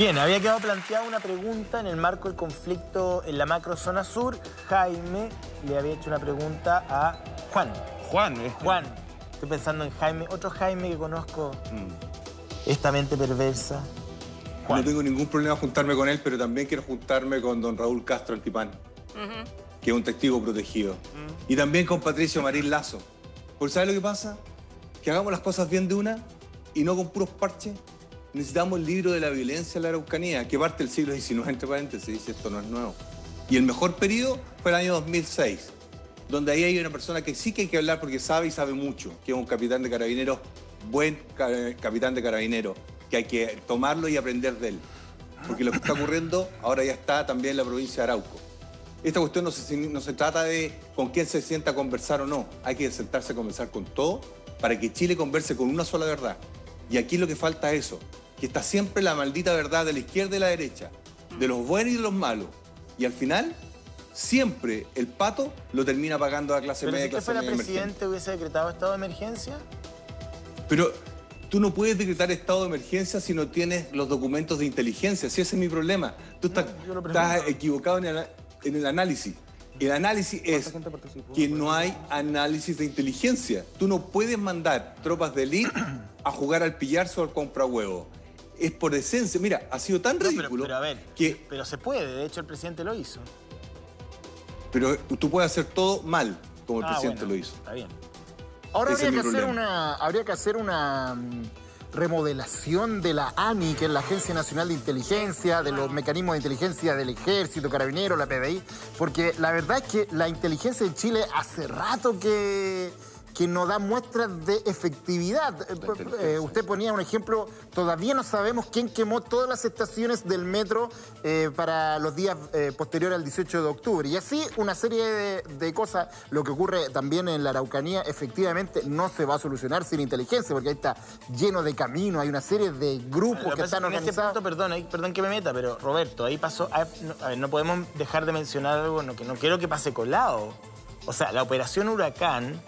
Bien, había quedado planteada una pregunta en el marco del conflicto en la macrozona sur. Jaime le había hecho una pregunta a Juan. Juan, eh. Juan, estoy pensando en Jaime, otro Jaime que conozco, Mm. esta mente perversa. Juan. No tengo ningún problema juntarme con él, pero también quiero juntarme con don Raúl Castro Altipán, que es un testigo protegido. Y también con Patricio Marín Lazo. Porque ¿sabes lo que pasa? Que hagamos las cosas bien de una y no con puros parches. Necesitamos el libro de la violencia en la Araucanía, que parte del siglo XIX, entre paréntesis, dice esto no es nuevo. Y el mejor periodo fue el año 2006, donde ahí hay una persona que sí que hay que hablar porque sabe y sabe mucho, que es un capitán de carabineros, buen ca- capitán de carabineros, que hay que tomarlo y aprender de él. Porque lo que está ocurriendo ahora ya está también en la provincia de Arauco. Esta cuestión no se, no se trata de con quién se sienta a conversar o no. Hay que sentarse a conversar con todo para que Chile converse con una sola verdad. Y aquí lo que falta es eso, que está siempre la maldita verdad de la izquierda y la derecha, de los buenos y de los malos. Y al final, siempre el pato lo termina pagando la clase Pero media si clase fuera media emergente. presidente hubiese decretado estado de emergencia. Pero tú no puedes decretar estado de emergencia si no tienes los documentos de inteligencia. Si ese es mi problema. Tú estás, equivocado en el, en el análisis. El análisis es que no hay análisis de inteligencia. Tú no puedes mandar tropas de élite a jugar al pillarse o al compra huevo. Es por esencia. Mira, ha sido tan No, pero, ridículo pero a ver, que pero se puede, de hecho el presidente lo hizo. Pero tú puedes hacer todo mal, como el Ah, presidente bueno, lo hizo. Está bien. Ahora Ese habría que, hacer una, habría que hacer una mm, remodelación de la ANI, que es la Agencia Nacional de Inteligencia, de los mecanismos de inteligencia del Ejército, Carabinero, la PDI, porque la verdad es que la inteligencia en Chile hace rato que, que no da muestras de efectividad. Eh, eh, usted ponía un ejemplo, todavía no sabemos quién quemó todas las estaciones del metro eh, para los días eh, posteriores al 18 de octubre. Y así una serie de, de cosas, lo que ocurre también en la Araucanía, efectivamente no se va a solucionar sin inteligencia, porque ahí está lleno de caminos, hay una serie de grupos que están es que en ese organizados. punto, perdón, ahí- perdón que me meta, pero Roberto, ahí pasó. ah, no, a ver, no podemos dejar de mencionar algo no, que no quiero que pase colado. O sea, la operación Huracán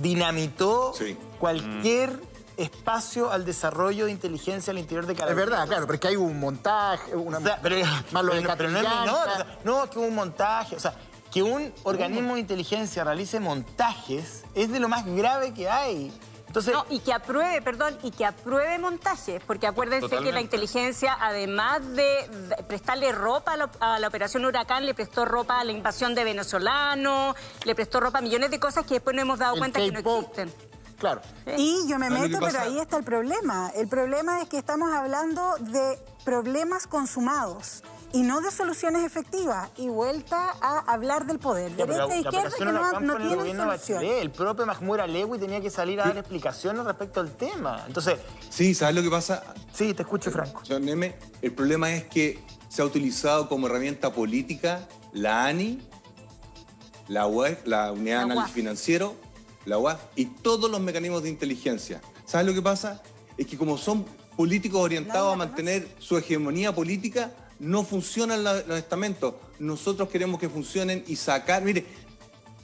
dinamitó Sí. cualquier espacio al desarrollo de inteligencia al interior de Es Carabineros. verdad, claro, porque hay un montaje, una, O sea, pero, más lo de pero no- no, es no, que un montaje, o sea, que un organismo de inteligencia realice montajes es de lo más grave que hay. Entonces, No, y que apruebe, perdón, y que apruebe montajes, porque acuérdense que la inteligencia, además de de prestarle ropa a la, a la operación Huracán, le prestó ropa a la invasión de venezolanos, le prestó ropa a millones de cosas que después nos hemos dado El cuenta que no existen. Claro. Y yo me ¿Sabes lo meto, pero ahí está el problema. El problema es que estamos hablando de problemas consumados y no de soluciones efectivas. Y vuelta a hablar del poder. Ya, pero Derecha e izquierda que no, no el tienen solución. Propio Mahmoud Alewi tenía que salir a dar explicaciones respecto al tema. Entonces, Sí, ¿sabes lo que pasa? sí, te escucho, Franco. Señor Neme, el problema es que se ha utilizado como herramienta política la ANI, la UEF, la Unidad de Análisis UAF. Financiero, la UAF y todos los mecanismos de inteligencia. ¿Sabes lo que pasa? Es que como son políticos orientados a mantener su hegemonía política, no funcionan la- los estamentos. Nosotros queremos que funcionen y sacar... Mire,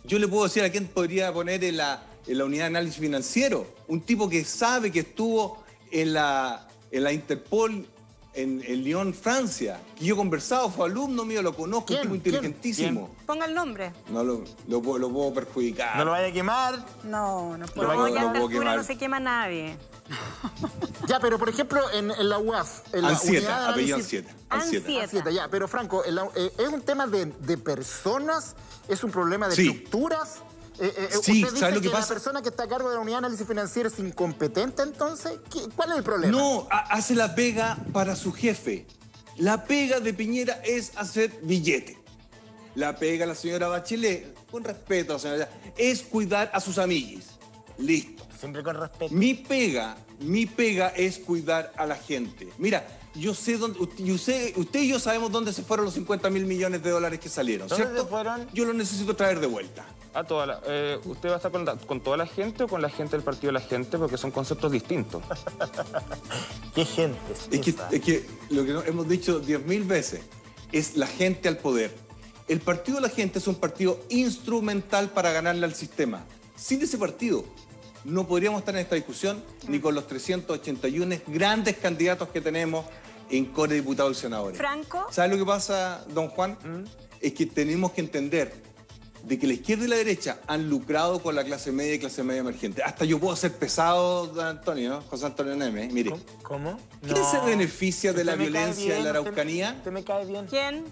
yo le puedo decir a quién podría poner en la, en la unidad de análisis financiero. Un tipo que sabe que estuvo en la, en la Interpol en, en Lyon, Francia. Que yo he conversado, fue alumno mío, lo conozco, ¿Quién? un tipo inteligentísimo. Ponga el nombre. No lo, lo, puedo- lo puedo perjudicar. No lo vaya a quemar. No, no puedo. No, ya a esta puedo altura quemar. no se quema nadie. Ya, pero por ejemplo, en, en la UAF, en la Ansieta, unidad de apellido análisis- Ansieta. Ansieta. Ya, pero Franco, la- eh, ¿es un tema de, de personas? ¿Es un problema de Sí. estructuras? Eh, eh, Sí, ¿Usted dice ¿sabe lo que, que la pasa? persona que está a cargo de la unidad de análisis financiero es incompetente entonces? ¿Qué- ¿Cuál es el problema? No, ha- hace la pega para su jefe. La pega de Piñera es hacer billete. La pega la señora Bachelet, con respeto, señora, es cuidar a sus amiguis. Listo. Siempre con respeto. Mi pega, mi pega es cuidar a la gente. Mira, yo sé dónde, usted, yo sé- usted y yo sabemos dónde se fueron los 50 mil millones de dólares que salieron, ¿Dónde ¿cierto? se fueron? Yo los necesito traer de vuelta. A toda la- eh, ¿Usted va a estar con, la- con toda la gente o con la gente del partido de la gente? Porque son conceptos distintos. Qué gente. Es que, es que lo que no- hemos dicho 10.000 veces es la gente al poder. El partido de la gente es un partido instrumental para ganarle al sistema. Sin ese partido no podríamos estar en esta discusión ni con los 381 grandes candidatos que tenemos en core de diputados y senadores. Franco. ¿Sabe lo que pasa, don Juan? Es que tenemos que entender de que la izquierda y la derecha han lucrado con la clase media y clase media emergente. Hasta yo puedo ser pesado, don Antonio, ¿no? José Antonio Neme. Mire, ¿Cómo? ¿quién se beneficia de la violencia en la bien, usted- Araucanía? Usted me cae bien. ¿Quién?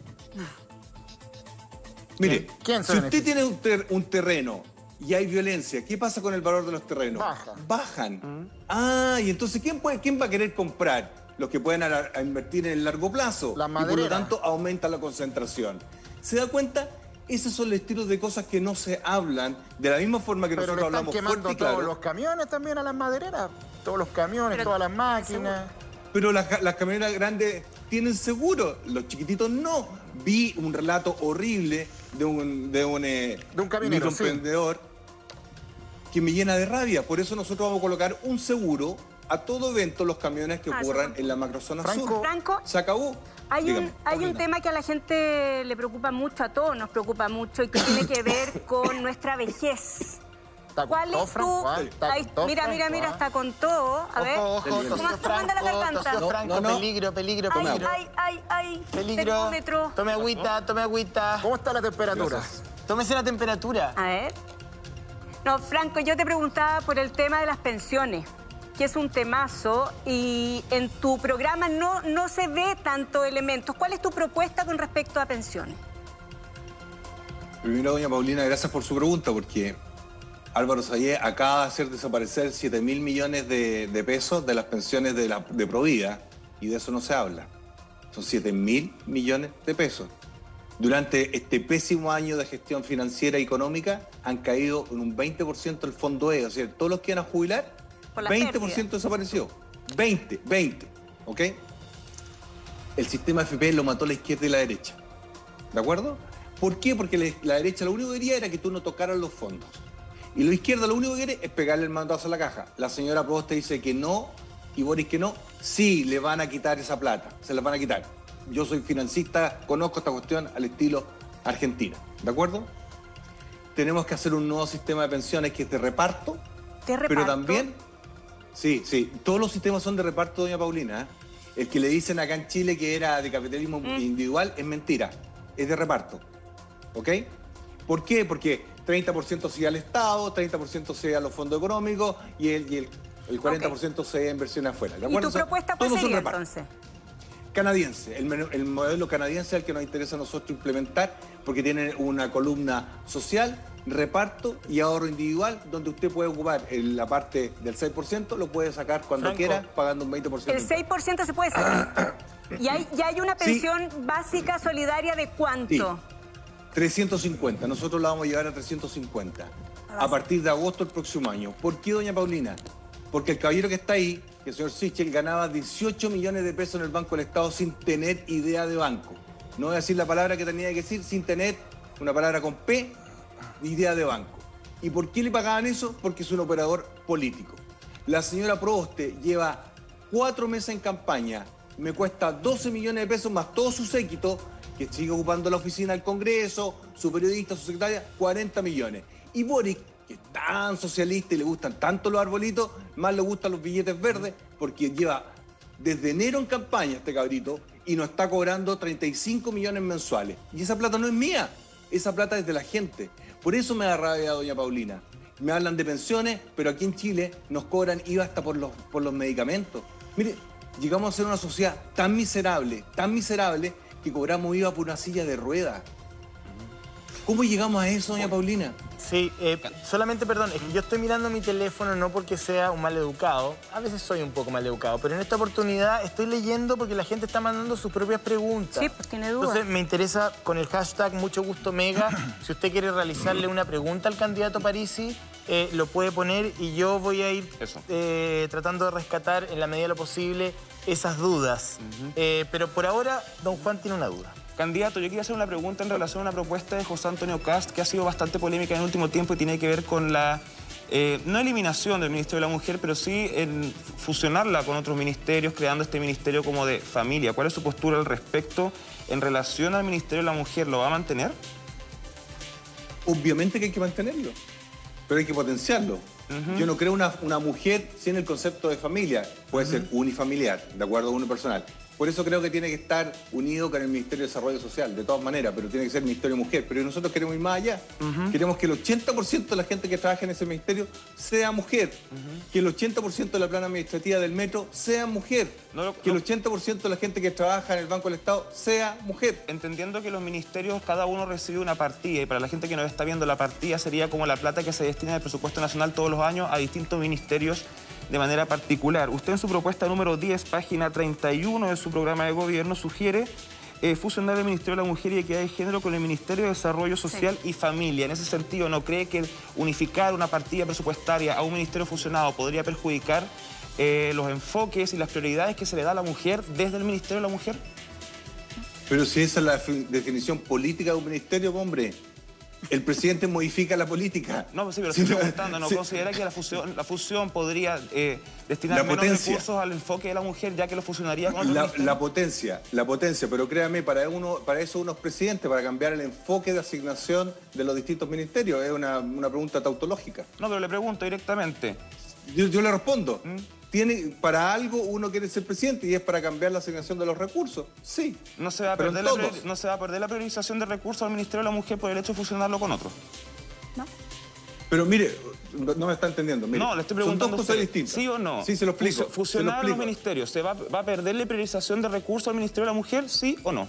Mire, ¿Quién se si usted tiene un, ter- un terreno y hay violencia, ¿qué pasa con el valor de los terrenos? Baja. Bajan. Ah, y entonces, ¿quién, puede, ¿quién va a querer comprar? Los que pueden a- a invertir en el largo plazo. Las y por lo tanto, aumenta la concentración. ¿Se da cuenta? Esos son los estilos de cosas que no se hablan de la misma forma que Pero le nosotros están hablamos quemando fuerte y todos claro. los camiones también a las madereras. Todos los camiones, Pero- todas las máquinas. Pero las, las camionetas grandes tienen seguro, los chiquititos no. Vi un relato horrible de un, de un, eh, De un camionero, microemprendedor que me llena de rabia. Por eso nosotros vamos a colocar un seguro a todo evento los camiones que Ah, ocurran en la macrozona Franco. sur. Franco. Se acabó. Hay Dígame, un, hay un tema que a la gente le preocupa mucho, a todos nos preocupa mucho, y que tiene que ver con nuestra vejez. ¿Cuál es tu...? Ah, mira, mira, mira, ah. está con todo. A ver. Ojo, ojo, ¿Cómo la garganta? tosió No, Franco, no, no. peligro, peligro, Ay, peligro. ay, ay, ay. Peligro. Termómetro. Tome agüita, tome agüita. ¿Cómo está la temperatura? Tómese la temperatura. A ver. No, Franco, yo te preguntaba por el tema de las pensiones, que es un temazo, y en tu programa no, no se ve tanto elementos. ¿Cuál es tu propuesta con respecto a pensiones? Primero, doña Paulina, gracias por su pregunta, porque Álvaro Sayé acaba de hacer desaparecer 7 mil millones de, pesos de las pensiones de, de Provida, y de eso no se habla. Son 7 mil millones de pesos. Durante este pésimo año de gestión financiera y económica han caído en un 20% el fondo E, o sea, todos los que iban a jubilar, Por la 20% pérdida. desapareció. 20, 20, ¿ok? El sistema FP lo mató la izquierda y la derecha. ¿De acuerdo? ¿Por qué? Porque la, derecha lo único que quería era que tú no tocaras los fondos. Y la izquierda lo único que quiere es pegarle el mandazo a la caja. La señora Prost dice que no y Boris que no. Sí, le van a quitar esa plata. Se la van a quitar. Yo soy financista, conozco esta cuestión al estilo Argentina. ¿De acuerdo? Tenemos que hacer un nuevo sistema de pensiones que es de reparto, ¿De pero también, sí, sí, todos los sistemas son de reparto, doña Paulina. ¿eh? El que le dicen acá en Chile que era de capitalismo Mm. individual es mentira, es de reparto. ¿Ok? ¿Por qué? Porque 30% se al Estado, 30% se a los fondos económicos y el, y el, el 40% se iba a inversiones afuera. ¿de ¿Y tu propuesta son sería entonces? Canadiense. El, modelo canadiense es el que nos interesa a nosotros implementar porque tiene una columna social, reparto y ahorro individual donde usted puede ocupar el- la parte del 6%, lo puede sacar cuando Franco. quiera pagando un 20%. El 6% se puede sacar. ¿Y hay, ya hay una Sí. pensión básica solidaria de cuánto? 350, nosotros la vamos a llevar a 350 a partir de agosto del próximo año. ¿Por qué, doña Paulina? Porque el caballero que está ahí, que el señor Sichel, ganaba 18 millones de pesos en el Banco del Estado sin tener idea de banco. No voy a decir la palabra que tenía que decir, sin tener una palabra con P, idea de banco. ¿Y por qué le pagaban eso? Porque es un operador político. La señora Proboste lleva cuatro meses en campaña, me cuesta 12 millones de pesos más todo su séquito, que sigue ocupando la oficina del Congreso, su periodista, su secretaria, 40 millones. Y Boric, que es tan socialista y le gustan tanto los arbolitos, más le gustan los billetes verdes, porque lleva desde enero en campaña este cabrito y nos está cobrando 35 millones mensuales. Y esa plata no es mía, esa plata es de la gente. Por eso me da rabia doña Paulina. Me hablan de pensiones, pero aquí en Chile nos cobran IVA hasta por los, por los medicamentos. Mire, llegamos a ser una sociedad tan miserable, tan miserable, que cobramos IVA por una silla de ruedas. ¿Cómo llegamos a eso, doña Paulina? Sí, eh, solamente, perdón, es que yo estoy mirando mi teléfono no porque sea un mal educado, a veces soy un poco mal educado, pero en esta oportunidad estoy leyendo porque la gente está mandando sus propias preguntas. Sí, pues tiene dudas. Entonces me interesa con el hashtag mucho gusto mega, si usted quiere realizarle una pregunta al candidato Parisi, eh, lo puede poner y yo voy a ir eh, tratando de rescatar en la medida de lo posible esas dudas. Eh, pero por ahora, don Juan tiene una duda. Candidato, yo quería hacer una pregunta en relación a una propuesta de José Antonio Cast que ha sido bastante polémica en el último tiempo y tiene que ver con la, eh, no eliminación del Ministerio de la Mujer, pero sí en fusionarla con otros ministerios, creando este ministerio como de familia. ¿Cuál es su postura al respecto en relación al Ministerio de la Mujer? ¿Lo va a mantener? Obviamente que hay que mantenerlo, pero hay que potenciarlo. Yo no creo una, una mujer sin el concepto de familia. Puede ser unifamiliar, de acuerdo a uno personal. Por eso creo que tiene que estar unido con el Ministerio de Desarrollo Social, de todas maneras, pero tiene que ser Ministerio Mujer. Pero nosotros queremos ir más allá. Queremos que el 80% de la gente que trabaja en ese ministerio sea mujer. Que el 80% de la plana administrativa del metro sea mujer. No lo- que el 80% de la gente que trabaja en el Banco del Estado sea mujer. Entendiendo que los ministerios, cada uno recibe una partida, y para la gente que nos está viendo, la partida sería como la plata que se destina del presupuesto nacional todos los años a distintos ministerios de manera particular. Usted en su propuesta número 10, página 31 de su programa de gobierno, sugiere eh, fusionar el Ministerio de la Mujer y Equidad de Género con el Ministerio de Desarrollo Social y Familia. En ese sentido, ¿no cree que unificar una partida presupuestaria a un ministerio fusionado podría perjudicar eh, los enfoques y las prioridades que se le da a la mujer desde el Ministerio de la Mujer? Pero si esa es la fi- definición política de un ministerio, hombre, el presidente modifica la política. No, pues sí, pero estoy no- preguntando, ¿no si- considera que la fusión, la fusión podría eh, destinar La menos potencia. recursos al enfoque de la mujer, ya que lo fusionaría con La, la potencia, la potencia, pero créame, para, uno, para eso uno es presidente, para cambiar el enfoque de asignación de los distintos ministerios. Es una, una pregunta tautológica. No, pero le pregunto directamente. Yo, yo le respondo. ¿Mm? Tiene, para algo uno quiere ser presidente y es para cambiar la asignación de los recursos. Sí. No se, va a perder la, no se va a perder la priorización de recursos al Ministerio de la Mujer por el hecho de fusionarlo con otro. Pero mire, no me está entendiendo. mire, no, le estoy son preguntando. dos a cosas usted, distintas. ¿Sí o no? Sí, se lo explico. Lo Fusionar los ministerios, ¿se va, va a perder la priorización de recursos al Ministerio de la Mujer? ¿Sí o no?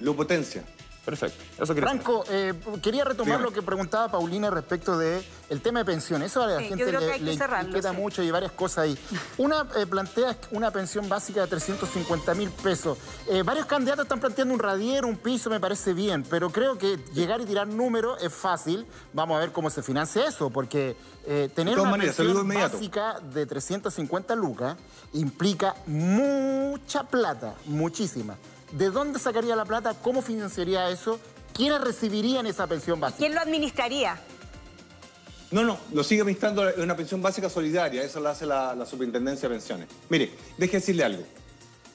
Lo potencia. Perfecto. Eso quería. Franco, eh, quería retomar Dígame. lo que preguntaba Paulina respecto de el tema de pensiones. Eso a la Sí, gente le, hay que le cerrarlo, inquieta sí. mucho y varias cosas ahí. Una eh, plantea una pensión básica de 350 mil pesos. Eh, varios candidatos están planteando un radiero, un piso, me parece bien, pero creo que llegar y tirar números es fácil. Vamos a ver cómo se financia eso, porque eh, tener una maneras, pensión básica de 350 lucas implica mucha plata, muchísima. ¿De dónde sacaría la plata? ¿Cómo financiaría eso? ¿Quiénes recibirían esa pensión básica? ¿Quién lo administraría? No, no, lo sigue administrando una pensión básica solidaria, eso lo hace la, la Superintendencia de Pensiones. Mire, deje decirle algo.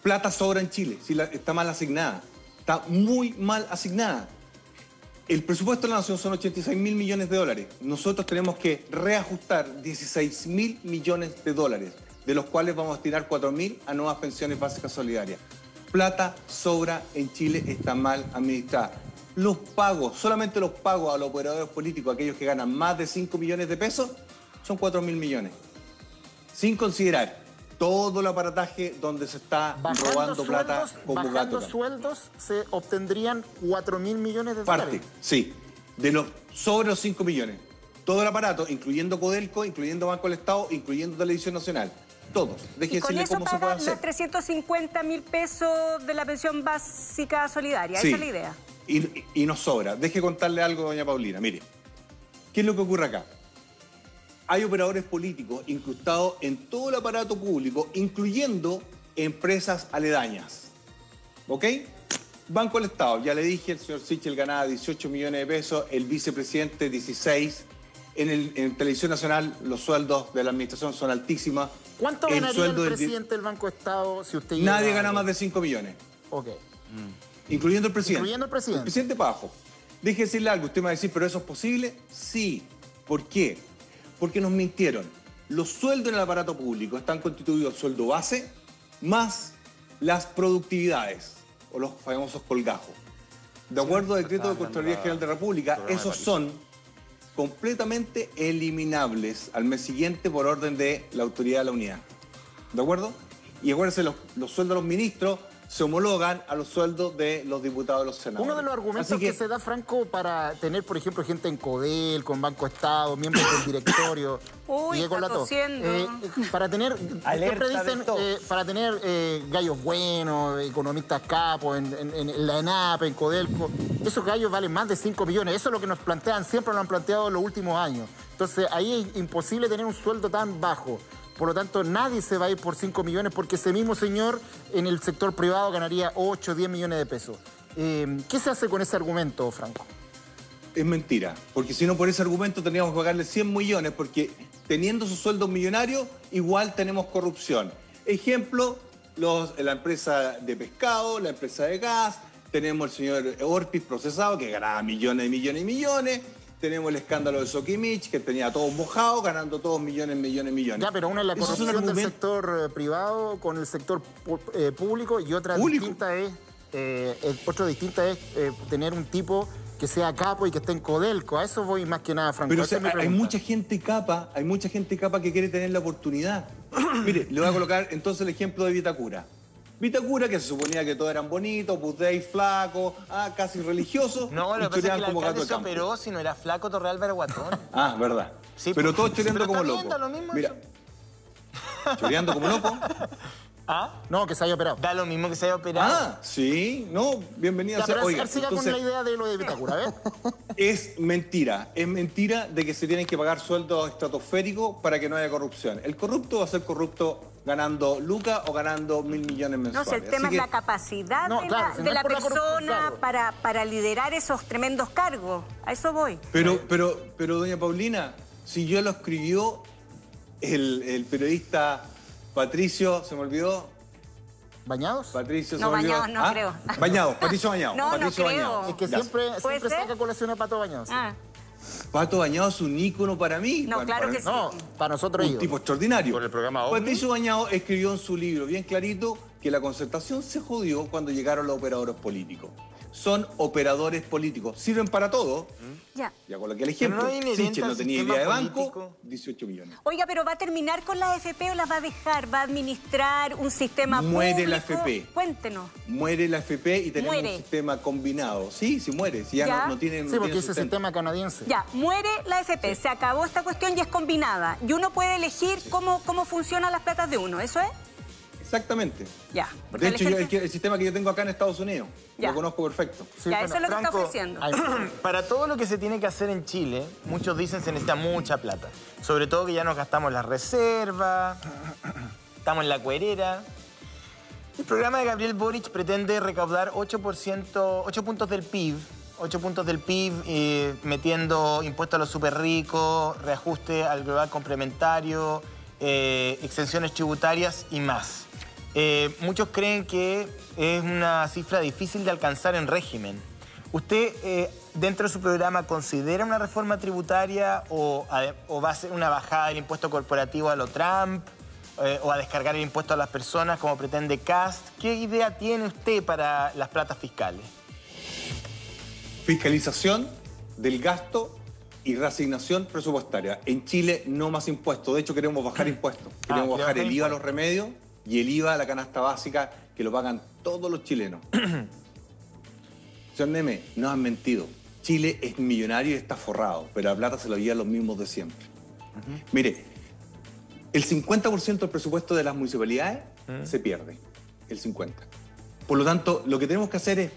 Plata sobra en Chile, si la- está mal asignada. Está muy mal asignada. El presupuesto de la Nación son 86 mil millones de dólares. Nosotros tenemos que reajustar 16 mil millones de dólares, de los cuales vamos a destinar 4 mil a nuevas pensiones básicas solidarias. Plata sobra en Chile, está mal administrada. Los pagos, solamente los pagos a los operadores políticos, aquellos que ganan más de 5 millones de pesos, son 4 mil millones. Sin considerar todo el aparataje donde se está Bajando robando plata como bajando gato. sueldos se obtendrían 4 mil millones de Parte, dólares. sí. De los sobre los 5 millones. Todo el aparato, incluyendo Codelco, incluyendo Banco del Estado, incluyendo Televisión Nacional. Todos. Y con eso cómo pagan los 350 mil pesos de la pensión básica solidaria. Sí. Esa es la idea. Y, y nos sobra. Deje contarle algo, doña Paulina. Mire, ¿qué es lo que ocurre acá? Hay operadores políticos incrustados en todo el aparato público, incluyendo empresas aledañas. ¿Ok? Banco del Estado, ya le dije, el señor Sichel ganaba 18 millones de pesos, el vicepresidente 16. En, el, en Televisión Nacional los sueldos de la administración son altísimos. ¿Cuánto El ganaría el, sueldo del di- presidente del Banco de Estado si usted Nadie llega a- gana más de 5 millones. Ok. Incluyendo el presidente. Incluyendo el presidente. El presidente para abajo. Deje decirle algo. Usted me va a decir, ¿pero eso es posible? Sí. ¿Por qué? Porque nos mintieron. Los sueldos en el aparato público están constituidos sueldo base más las productividades o los famosos colgajos. De acuerdo al decreto de Contraloría General de la República, esos son completamente eliminables al mes siguiente por orden de la autoridad de la unidad. ¿De acuerdo? Y acuérdense, los, los sueldos de los ministros se homologan a los sueldos de los diputados y los senadores. Uno de los argumentos que... se da, Franco, para tener, por ejemplo, gente en CODEL, con Banco Estado, miembros del directorio. Uy, está la tos. tosiendo. Eh, para tener, siempre dicen, eh, para tener eh, gallos buenos, economistas capos, en, en- en la ENAP, en Codelco, esos gallos valen más de 5 millones. Eso es lo que nos plantean, siempre lo han planteado en los últimos años. Entonces, ahí es imposible tener un sueldo tan bajo. Por lo tanto, nadie se va a ir por 5 millones porque ese mismo señor en el sector privado ganaría 8 10 millones de pesos. Eh, ¿Qué se hace con ese argumento, Franco? Es mentira, porque si no por ese argumento tendríamos que pagarle 100 millones, porque teniendo sus sueldos millonarios, igual tenemos corrupción. Ejemplo, la empresa de pescado, la empresa de gas, tenemos el señor Orpiz procesado, que ganaba millones y millones y millones, tenemos el escándalo de Sokimich, que tenía todos mojados, ganando todos millones, millones, millones. Ya, pero una es la es corrupción del sector eh, privado con el sector eh, público y otra Público. distinta es, eh, otra distinta es eh, tener un tipo que sea capo y que esté en Codelco. A eso voy más que nada, Franco. Pero o sea, hay mucha gente capa, hay mucha gente capa que quiere tener la oportunidad. Mire, le voy a colocar entonces el ejemplo de Vitacura. Vitacura, que se suponía que todos eran bonitos, y flacos, ah, casi religiosos, No, lo que pasa es que el alcalde de se operó si no era flaco Torreal Guatón. Ah, verdad. Sí, pero todos choreando como locos. lo mismo Mira, choreando como locos. ¿Ah? No, que se haya operado. Da lo mismo que se haya operado. Ah, sí, no, bienvenido Ya, a ser. pero Oiga, siga entonces, con la idea de lo de Vitacura, a ver. es mentira. Es mentira de que se tienen que pagar sueldos estratosféricos para que no haya corrupción. El corrupto va a ser corrupto ganando lucas o ganando mil millones No mensuales. sé, el tema Así es que- la capacidad No, de claro, la, si no de es la por la corrupción, persona claro. para, para liderar esos tremendos cargos. A eso voy. Pero, pero, pero, doña Paulina, si yo lo escribió el, el periodista Patricio, se me olvidó. ¿Bañados? Patricio, No, se me olvidó. Bañados, no creo. Bañados, Patricio Bañados. No, no Patricio creo. Bañados. Es que Ya. siempre, ¿Puede siempre saca colación a Pato Bañados. Ah, Pato Bañado es un ícono para mí. No, Para- claro para que mí. sí. No, para nosotros Un tipo extraordinario. Por el programa OVNI. Patricio Bañado escribió en su libro bien clarito que la concertación se jodió cuando llegaron los operadores políticos. Son operadores políticos. Sirven para todo. ya. Ya coloqué el ejemplo. no Sichel no tenía idea de banco, político. 18 millones. Oiga, pero ¿va a terminar con la AFP o las va a dejar? ¿Va a administrar un sistema Muere la público? AFP. Cuéntenos. Muere la FP y tenemos Muere. un sistema combinado. Sí, sí muere. Si ya, Ya. No, no tienen. Sí, porque ese sistema canadiense. Ya, muere la AFP, se acabó esta cuestión y es combinada. Y uno puede elegir cómo, cómo funcionan las platas de uno, ¿eso es? Exactamente. Ya. porque De hecho, yo- el, sistema que yo tengo acá en Estados Unidos, Ya. lo conozco perfecto. Sí, ya, bueno, eso es lo que está ofreciendo. Para todo lo que se tiene que hacer en Chile, muchos dicen se necesita mucha plata. Sobre todo que ya nos gastamos la reserva, estamos en la cuerera. El programa de Gabriel Boric pretende recaudar 8%, 8 puntos del PIB, 8 puntos del PIB eh, metiendo impuestos a los super ricos, reajuste al global complementario, eh, exenciones tributarias y más. Eh, muchos creen que es una cifra difícil de alcanzar en régimen. ¿Usted eh, dentro de su programa considera una reforma tributaria o, a- o va a ser una bajada del impuesto corporativo a lo Trump? eh, o a descargar el impuesto a las personas como pretende Cast. ¿Qué idea tiene usted para las platas fiscales? Fiscalización del gasto y reasignación presupuestaria. En Chile no más impuestos. De hecho, queremos bajar impuestos. Queremos quiere bajar bajar el IVA a los remedios y el IVA a la canasta básica que lo pagan todos los chilenos. Señor Neme, no han mentido. Chile es millonario y está forrado, pero la plata se lo llevan los mismos de siempre. Mire, el 50% del presupuesto de las municipalidades se pierde. El 50%. Por lo tanto, lo que tenemos que hacer es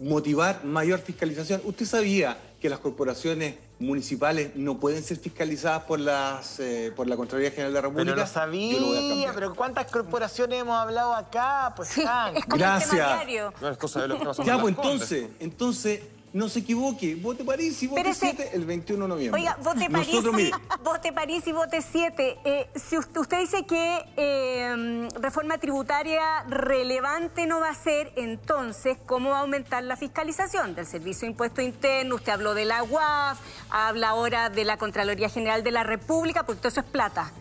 motivar mayor fiscalización. ¿Usted sabía que las corporaciones municipales no pueden ser fiscalizadas por, las, eh, por la Contraloría General de la República? Pero lo Yo lo voy a sabía, pero ¿cuántas corporaciones hemos hablado acá? Pues, Sí, es como Gracias. el tema diario. No es cosa de lo que pasó Ya, pues entonces, entonces, no se equivoque. Vote París y vote Espérese. 7 el 21 de noviembre. Oiga, vote París, Nosotros, mire, vote París y vote 7. Eh, si usted, usted dice que eh, reforma tributaria relevante no va a ser, entonces, ¿cómo va a aumentar la fiscalización del Servicio de Impuesto Interno? Usted habló de la UAF, habla ahora de la Contraloría General de la República, porque todo eso es plata.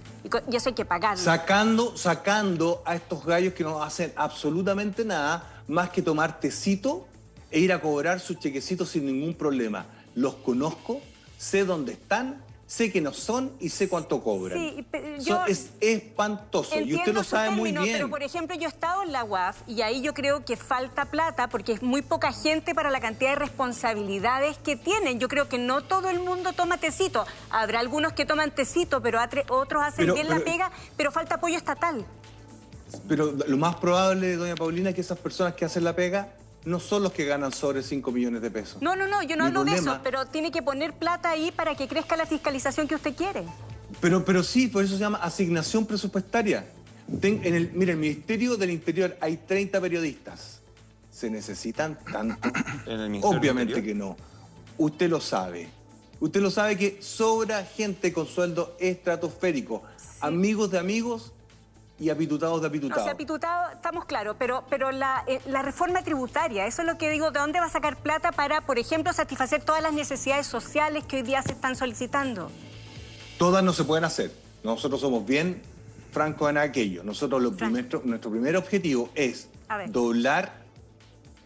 Y eso hay que pagarlo. sacando, sacando a estos gallos que no hacen absolutamente nada más que tomar tecito e ir a cobrar sus chequecitos sin ningún problema. Los conozco, sé dónde están, sé quiénes son y sé cuánto cobran. Sí, Son- yo- es espantoso y usted lo sabe muy bien. Pero, por ejemplo, yo he estado en la UAF y ahí yo creo que falta plata porque es muy poca gente para la cantidad de responsabilidades que tienen. Yo creo que no todo el mundo toma tecito. Habrá algunos que toman tecito, pero otros hacen Pero- bien la pega, pero falta apoyo estatal. Pero lo más probable, doña Paulina, es que esas personas que hacen la pega no son los que ganan sobre 5 millones de pesos. No, no, no, yo no Mi hablo de eso, pero tiene que poner plata ahí para que crezca la fiscalización que usted quiere. Pero, pero sí, por eso se llama asignación presupuestaria. Ten- en el, mire, el Ministerio del Interior hay 30 periodistas. ¿Se necesitan tanto? ¿En el Ministerio del Obviamente Interior? que no. Usted lo sabe. Usted lo sabe que sobra gente con sueldo estratosférico. Amigos de amigos y apitutados de No, apitutados. se ha pitutado, estamos claros, pero, pero la, eh, la reforma tributaria, eso es lo que digo, ¿de dónde va a sacar plata para, por ejemplo, satisfacer todas las necesidades sociales que hoy día se están solicitando? Todas no se pueden hacer. Nosotros somos bien francos en aquello. Nosotros lo primer- nuestro primer objetivo es doblar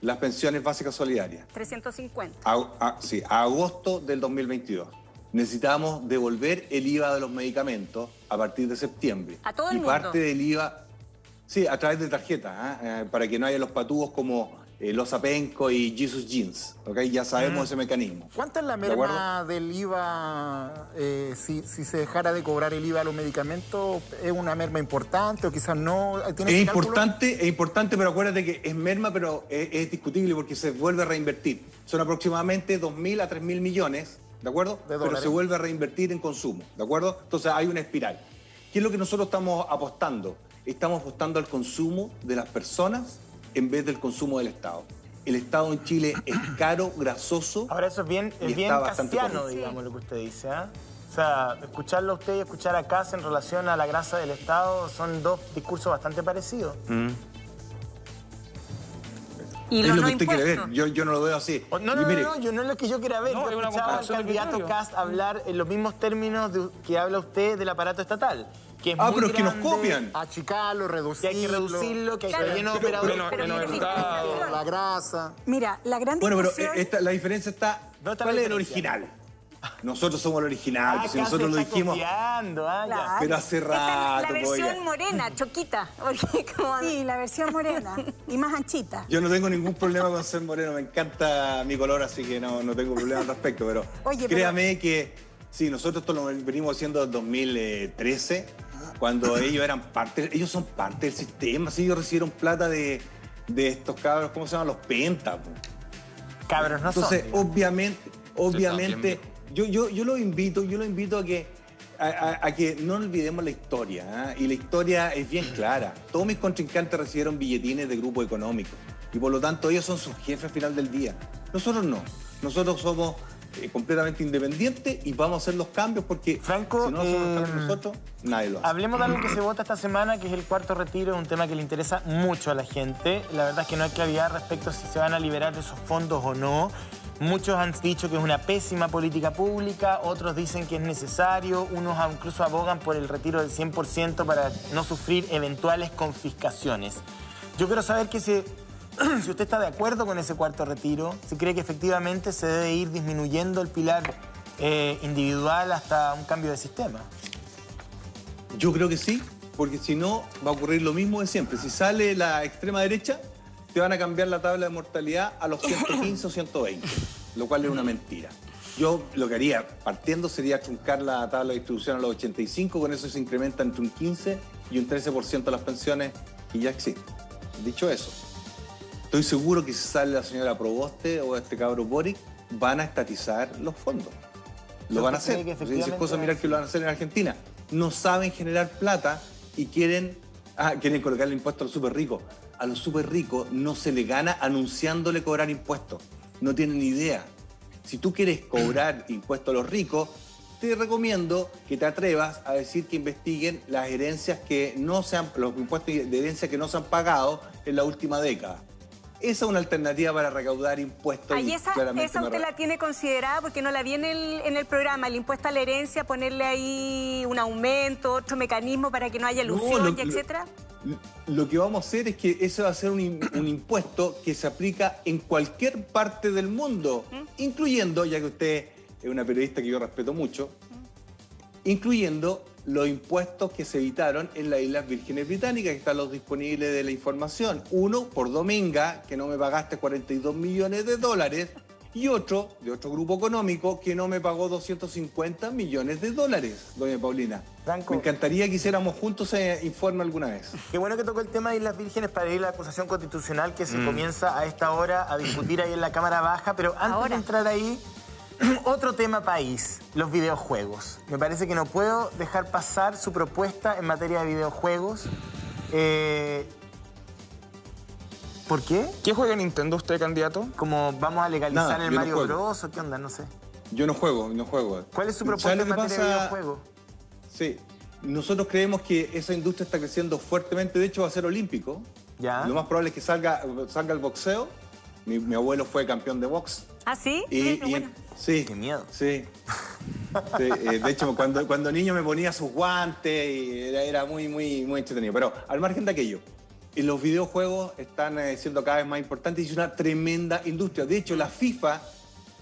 las pensiones básicas solidarias. 350. A, a- sí, a agosto del 2022. Necesitamos devolver el IVA de los medicamentos a partir de septiembre. A todo el y mundo. parte del IVA, sí, a través de tarjeta, ¿ah? Eh, para que no haya los patúos como eh, Los Apenco y Jesus Jeans. ¿ok? Ya sabemos ese mecanismo. ¿Cuánto es la merma del IVA eh, si, si se dejara de cobrar el IVA a los medicamentos? ¿Es una merma importante o quizás no? ¿Tiene Es cálculo? importante, es importante, pero acuérdate que es merma, pero es, es discutible porque se vuelve a reinvertir. Son aproximadamente 2.000 a 3.000 millones, ¿de acuerdo? De pero se vuelve a reinvertir en consumo, ¿de acuerdo? Entonces hay una espiral. ¿Qué es lo que nosotros estamos apostando? Estamos apostando al consumo de las personas en vez del consumo del Estado. El Estado en Chile es caro, grasoso. Ahora eso es bien, es bien correcto. digamos, lo que usted dice. ¿ah? O sea, escucharlo a usted y escuchar a Cas en relación a la grasa del Estado son dos discursos bastante parecidos. Y es lo no que usted quiere ver. Yo, yo no lo veo así. O- No, no, Y no, mire, no, yo no es lo que yo quiera ver. No, yo escuchaba al candidato. Cast hablar en los mismos términos de- que habla usted del aparato estatal. Que es Ah, muy pero es que nos copian. Achicarlo, Que reducirlo. hay que reducirlo, que hay Claro, que lleno de pero- operadores. pero- pero fiscalización. La grasa. Mira, la gran bueno, pero eh, esta- la diferencia está. ¿Dónde está ¿Cuál es el diferencia? original? Nosotros somos el original. Ah, pues si nosotros lo dijimos. copiando, ah. Claro. Pero hace Esta es la rato, versión morena, choquita. Porque como- Sí, la versión morena y más anchita. Yo no tengo ningún problema con ser moreno, me encanta mi color, así que no, no tengo problema al respecto, pero Oye, pero- créame que sí, nosotros esto lo venimos haciendo desde 2013, cuando ellos eran parte, ellos son parte del sistema, sí, ellos recibieron plata de, de estos cabros, ¿cómo se llaman? Los pentas. Cabros, no Entonces, son. obviamente, obviamente, yo, yo, yo lo invito, yo lo invito a que, a, a- a que no olvidemos la historia. ¿ah? Y la historia es bien clara. Todos mis contrincantes recibieron billetines de grupo económico. Y por lo tanto, ellos son sus jefes al final del día. Nosotros no. Nosotros somos eh, completamente independientes y vamos a hacer los cambios porque Franco, si no hacemos los eh, cambios nosotros, nadie lo hace. Hablemos de algo que se vota esta semana, que es el cuarto retiro, un tema que le interesa mucho a la gente. La verdad es que no hay claridad respecto a si se van a liberar de esos fondos o no. Muchos han dicho que es una pésima política pública, otros dicen que es necesario, unos incluso abogan por el retiro del 100% para no sufrir eventuales confiscaciones. Yo quiero saber que se si usted está de acuerdo con ese cuarto retiro, si cree que efectivamente se debe ir disminuyendo el pilar eh, individual hasta un cambio de sistema. Yo creo que sí, porque si no va a ocurrir lo mismo de siempre. Si sale la extrema derecha, te van a cambiar la tabla de mortalidad a los 115 o 120, lo cual es una mentira. Yo lo que haría, partiendo, sería truncar la tabla de distribución a los 85, con eso se incrementa entre un 15 y un 13% las pensiones que ya existen. Dicho eso, estoy seguro que si sale la señora Proboste o este cabro Boric, van a estatizar los fondos. Lo van a ¿Usted cree hacer. Es cosa mirar que lo van a hacer en Argentina. No saben generar plata y quieren, ah, quieren colocar el impuesto a los súper ricos. A los súper ricos no se le gana anunciándole cobrar impuestos. No tienen ni idea. Si tú quieres cobrar impuestos a los ricos, te recomiendo que te atrevas a decir que investiguen las herencias que no se han, los impuestos de herencia que no se han pagado en la última década. Esa es una alternativa para recaudar impuestos. Ahí esa, esa usted la tiene considerada porque no la vi en el, en el programa, el impuesto a la herencia, ponerle ahí un aumento, otro mecanismo para que no haya No, ilusión, lo- y etcétera. Lo que vamos a hacer es que ese va a ser un, im- un impuesto que se aplica en cualquier parte del mundo, incluyendo, ya que usted es una periodista que yo respeto mucho, incluyendo los impuestos que se evitaron en las Islas Vírgenes Británicas, que están los disponibles de la información. Uno por Dominga, que no me pagaste 42 millones de dólares, y otro de otro grupo económico que no me pagó 250 millones de dólares, doña Paulina. Franco. Me encantaría que hiciéramos juntos ese informe alguna vez. Qué bueno que tocó el tema de Islas Vírgenes para ir a la acusación constitucional que se comienza a esta hora a discutir ahí en la Cámara Baja, pero antes Ahora. de entrar ahí, otro tema país, los videojuegos. Me parece que no puedo dejar pasar su propuesta en materia de videojuegos. Eh, ¿Por qué? ¿Qué juega Nintendo usted, candidato? Como vamos a legalizar Nada, el no Mario. Bros o qué onda, no sé. Yo no juego, no juego. ¿Cuál es su ¿Sabes propuesta lo en que materia de pasa? videojuegos? Sí, nosotros creemos que esa industria está creciendo fuertemente, de hecho va a ser olímpico. Ya. Lo más probable es que salga, salga el boxeo. Mi, mi abuelo fue campeón de box. ¿Ah, sí? Y, Mira, y- bueno. sí. Qué miedo. Sí. Sí, eh, de hecho, cuando, cuando niño me ponía sus guantes y era, era muy, muy, muy entretenido. Pero al margen de aquello, los videojuegos están eh, siendo cada vez más importantes y es una tremenda industria. De hecho, la FIFA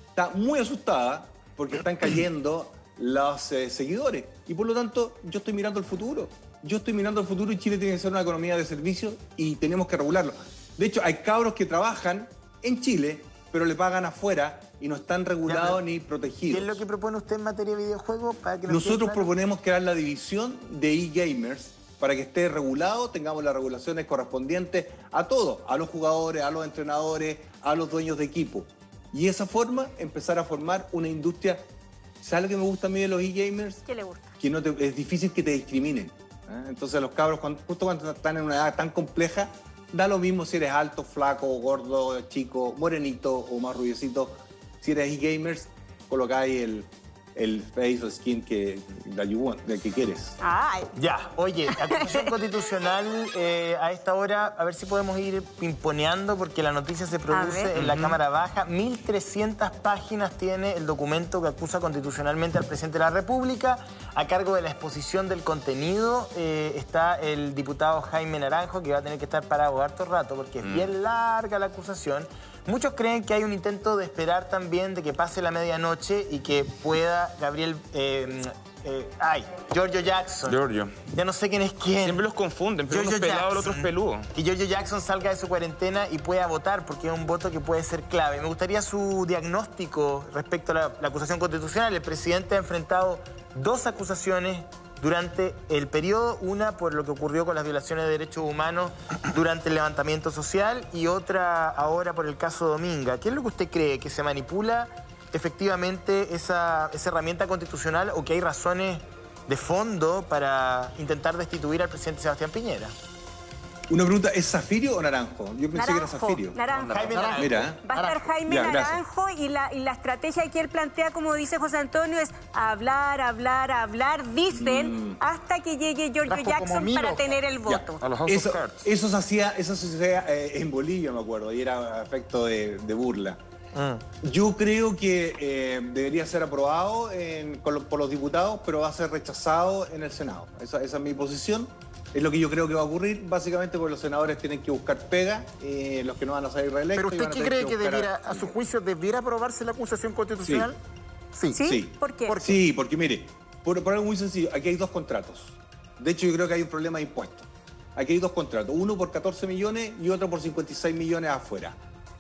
está muy asustada porque están cayendo los eh, seguidores. Y por lo tanto, yo estoy mirando el futuro. Yo estoy mirando el futuro y Chile tiene que ser una economía de servicios y tenemos que regularlo. De hecho, hay cabros que trabajan en Chile, pero le pagan afuera y no están regulados ni ¿Qué protegidos. es lo que propone usted en materia de videojuegos? Para que Nosotros claro? proponemos crear la división de e-gamers para que esté regulado, tengamos las regulaciones correspondientes a todos, a los jugadores, a los entrenadores, a los dueños de equipo. Y de esa forma empezar a formar una industria. ¿Sabes lo que me gusta a mí de los e-gamers? ¿Qué le gusta? Que no te- es difícil que te discriminen. ¿eh? Entonces los cabros, cuando- justo cuando están en una edad tan compleja, da lo mismo si eres alto, flaco, gordo, chico, morenito o más rubiecito. Si eres e-gamers, colocáis el, el face o skin que, that you want, del que quieres. Ay, Ya, oye, acusación constitucional eh, a esta hora, a ver si podemos ir pimponeando porque la noticia se produce en la Cámara Baja. 1.300 páginas tiene el documento que acusa constitucionalmente al presidente de la República. A cargo de la exposición del contenido eh, está el diputado Jaime Naranjo, que va a tener que estar parado harto rato porque es bien larga la acusación. Muchos creen que hay un intento de esperar también de que pase la medianoche y que pueda Gabriel... eh, eh, ay, Giorgio Jackson. Giorgio. Ya no sé quién es quién. Siempre los confunden, pero uno es pelado, el otro es Jackson. peludo. Que Giorgio Jackson salga de su cuarentena y pueda votar, porque es un voto que puede ser clave. Me gustaría su diagnóstico respecto a la, la acusación constitucional. El presidente ha enfrentado dos acusaciones durante el periodo, una por lo que ocurrió con las violaciones de derechos humanos durante el levantamiento social y otra ahora por el caso Dominga. ¿Qué es lo que usted cree? ¿Que se manipula efectivamente esa, esa herramienta constitucional o que hay razones de fondo para intentar destituir al presidente Sebastián Piñera? Una pregunta, ¿es Zafirio o Naranjo? Yo pensé que era Naranjo, Zafirio. Naranjo. Jaime Naranjo. Mira, ¿eh? Va a estar Jaime Ya. Naranjo y la, y la estrategia que él plantea, como dice José Antonio, es hablar, hablar, hablar, dicen, hasta que llegue Giorgio Jackson para tener el voto. A los Eso, eso se hacía, eso se hacía eh, en Bolivia, me acuerdo, y era efecto de, de burla. Yo creo que eh, debería ser aprobado en- por los diputados, pero va a ser rechazado en el Senado. Esa, esa es mi posición. Es lo que yo creo que va a ocurrir, básicamente porque los senadores tienen que buscar pega, eh, los que no van a salir reelectos. ¿Pero usted qué cree que debiera, a su juicio, debiera aprobarse la acusación constitucional? Sí. ¿Sí? Sí. ¿Por qué? ¿Por Sí, porque mire, por, por algo muy sencillo, aquí hay dos contratos. De hecho, yo creo que hay un problema de impuestos. Aquí hay dos contratos, uno por 14 millones y otro por 56 millones afuera.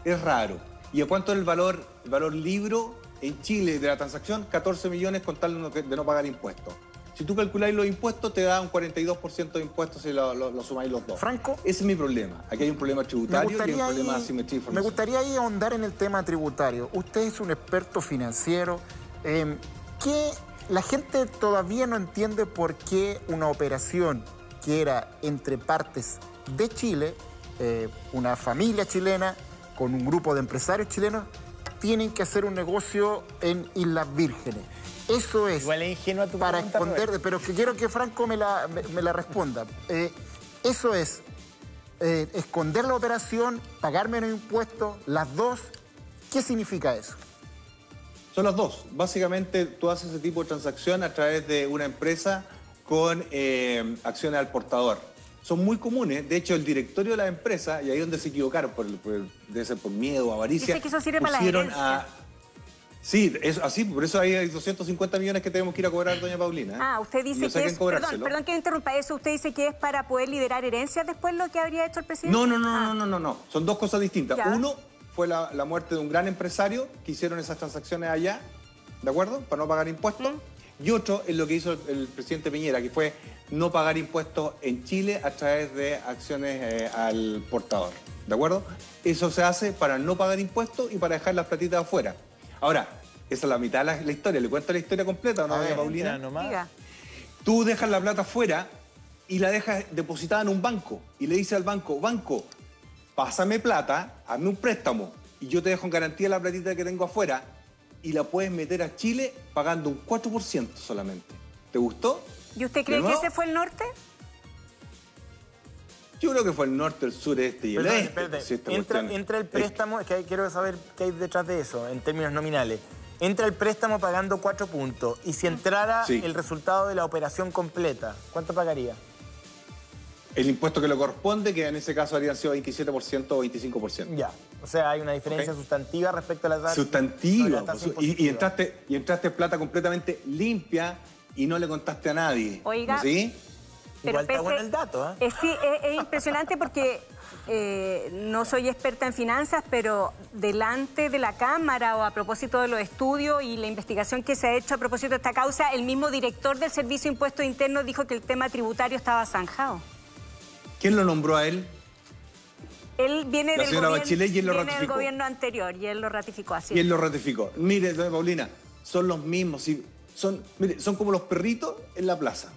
Es raro. ¿Y a cuánto es el valor, el valor libro en Chile de la transacción? 14 millones con tal de no pagar impuestos. Si tú calculáis los impuestos, te da un 42% de impuestos si lo, lo- lo sumáis los dos. Franco. Ese es mi problema. Aquí hay un problema tributario y hay un problema de asimetría de me información. gustaría ahí ahondar en el tema tributario. Usted es un experto financiero. Eh, ¿qué- la gente todavía no entiende por qué una operación que era entre partes de Chile, eh, una familia chilena con un grupo de empresarios chilenos, tienen que hacer un negocio en Islas Vírgenes. Eso es Igual es ingenua tu para pregunta, esconder, Roberto. pero que quiero que Franco me la, me, me la responda. Eh, eso es eh, esconder la operación, pagar menos impuestos, las dos. ¿Qué significa eso? Son las dos. Básicamente, tú haces ese tipo de transacción a través de una empresa con eh, acciones al portador. Son muy comunes. De hecho, el directorio de la empresa, y ahí es donde se equivocaron, por, por- debe ser por miedo o avaricia. Dice que eso sirve para las pusieron herencias. Sí, es así. Por eso hay 250 millones que tenemos que ir a cobrar, doña Paulina. ¿eh? Ah, usted dice que es. Perdón, perdón que interrumpa eso. Usted dice que es para poder liderar herencias después lo que habría hecho el presidente. No, no, no, Ah. no, no, no, no. Son dos cosas distintas. Ya. Uno fue la, la muerte de un gran empresario que hicieron esas transacciones allá, ¿de acuerdo? Para no pagar impuestos. Y otro es lo que hizo el, el presidente Piñera, que fue no pagar impuestos en Chile a través de acciones eh, al portador, ¿de acuerdo? Eso se hace para no pagar impuestos y para dejar las platitas afuera. Ahora, esa es la mitad de la, la historia. ¿Le cuento la historia completa o no, A ver, Paulina? Nomás. Tú dejas la plata afuera y la dejas depositada en un banco y le dices al banco, banco, pásame plata, hazme un préstamo y yo te dejo en garantía la platita que tengo afuera y la puedes meter a Chile pagando un 4% solamente. ¿Te gustó? ¿Y usted ¿De cree que ese fue el norte? Yo creo que fue el norte, el sur, este y el Perdón, este. espérate. si entra, entra el préstamo, es que quiero saber qué hay detrás de eso, en términos nominales. Entra el préstamo pagando cuatro puntos y si entrara Sí. el resultado de la operación completa, ¿cuánto pagaría? El impuesto que le corresponde, que en ese caso habrían sido 27% o 25%. Ya, o sea, hay una diferencia sustantiva respecto a la tasa. Sustantiva. la pues, y- y, entraste, y entraste plata completamente limpia y no le contaste a nadie. Oiga. ¿Sí? Igual está bueno el dato, ¿eh? Eh, sí, es, es impresionante porque eh, no soy experta en finanzas, pero delante de la Cámara o a propósito de los estudios y la investigación que se ha hecho a propósito de esta causa, el mismo director del Servicio de Impuestos Internos dijo que el tema tributario estaba zanjado. ¿Quién lo nombró a él? Él viene, La del gobierno, Bachelet y él lo viene del gobierno anterior y él lo ratificó así. Y él lo ratificó. Mire, doña Paulina, son los mismos. son, mire, son como los perritos en la plaza.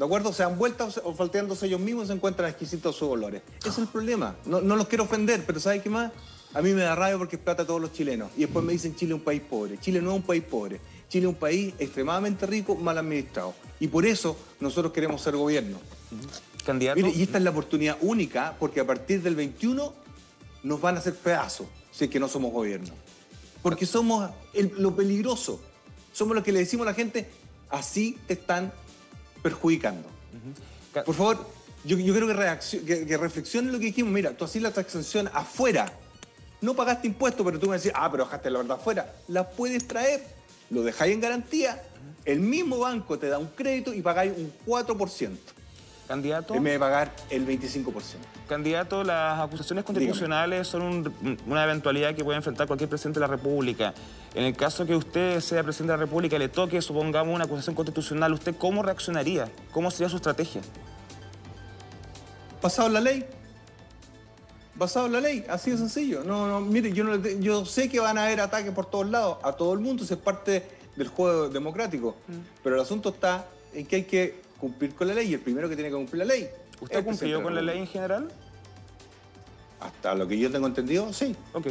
¿De acuerdo? Se dan vueltas o falteándose ellos mismos y se encuentran exquisitos sus olores. Ese es el problema. No, no los quiero ofender, pero ¿sabe qué más? A mí me da rabia porque es plata a todos los chilenos. Y después me dicen Chile es un país pobre. Chile no es un país pobre. Chile es un país extremadamente rico, mal administrado. Y por eso nosotros queremos ser gobierno. Candidato. Mire, y esta es la oportunidad única porque a partir del 21 nos van a hacer pedazos si es que no somos gobierno. Porque somos el- lo peligroso. Somos los que le decimos a la gente, así te están perjudicando. Ca- Por favor, yo, yo quiero que, que, que reflexionen lo que dijimos. Mira, tú hacías la transacción afuera. No pagaste impuestos, pero tú me decís, ah, pero dejaste la verdad afuera. La puedes traer, lo dejáis en garantía. El mismo banco te da un crédito y pagáis un 4% Candidato. en vez de pagar el 25%. Candidato, las acusaciones constitucionales son un- una eventualidad que puede enfrentar cualquier presidente de la República. En el caso que usted sea presidente de la República y le toque, supongamos, una acusación constitucional, ¿usted cómo reaccionaría? ¿Cómo sería su estrategia? Basado en la ley. Basado en la ley, así de sencillo. No, no, mire, no yo sé que van a haber ataques por todos lados, a todo el mundo, eso es parte del juego democrático. Mm. Pero el asunto está en que hay que cumplir con la ley y el primero que tiene que cumplir la ley. ¿Usted ha cumplido con la ley en general? Hasta lo que yo tengo entendido, sí. Ok.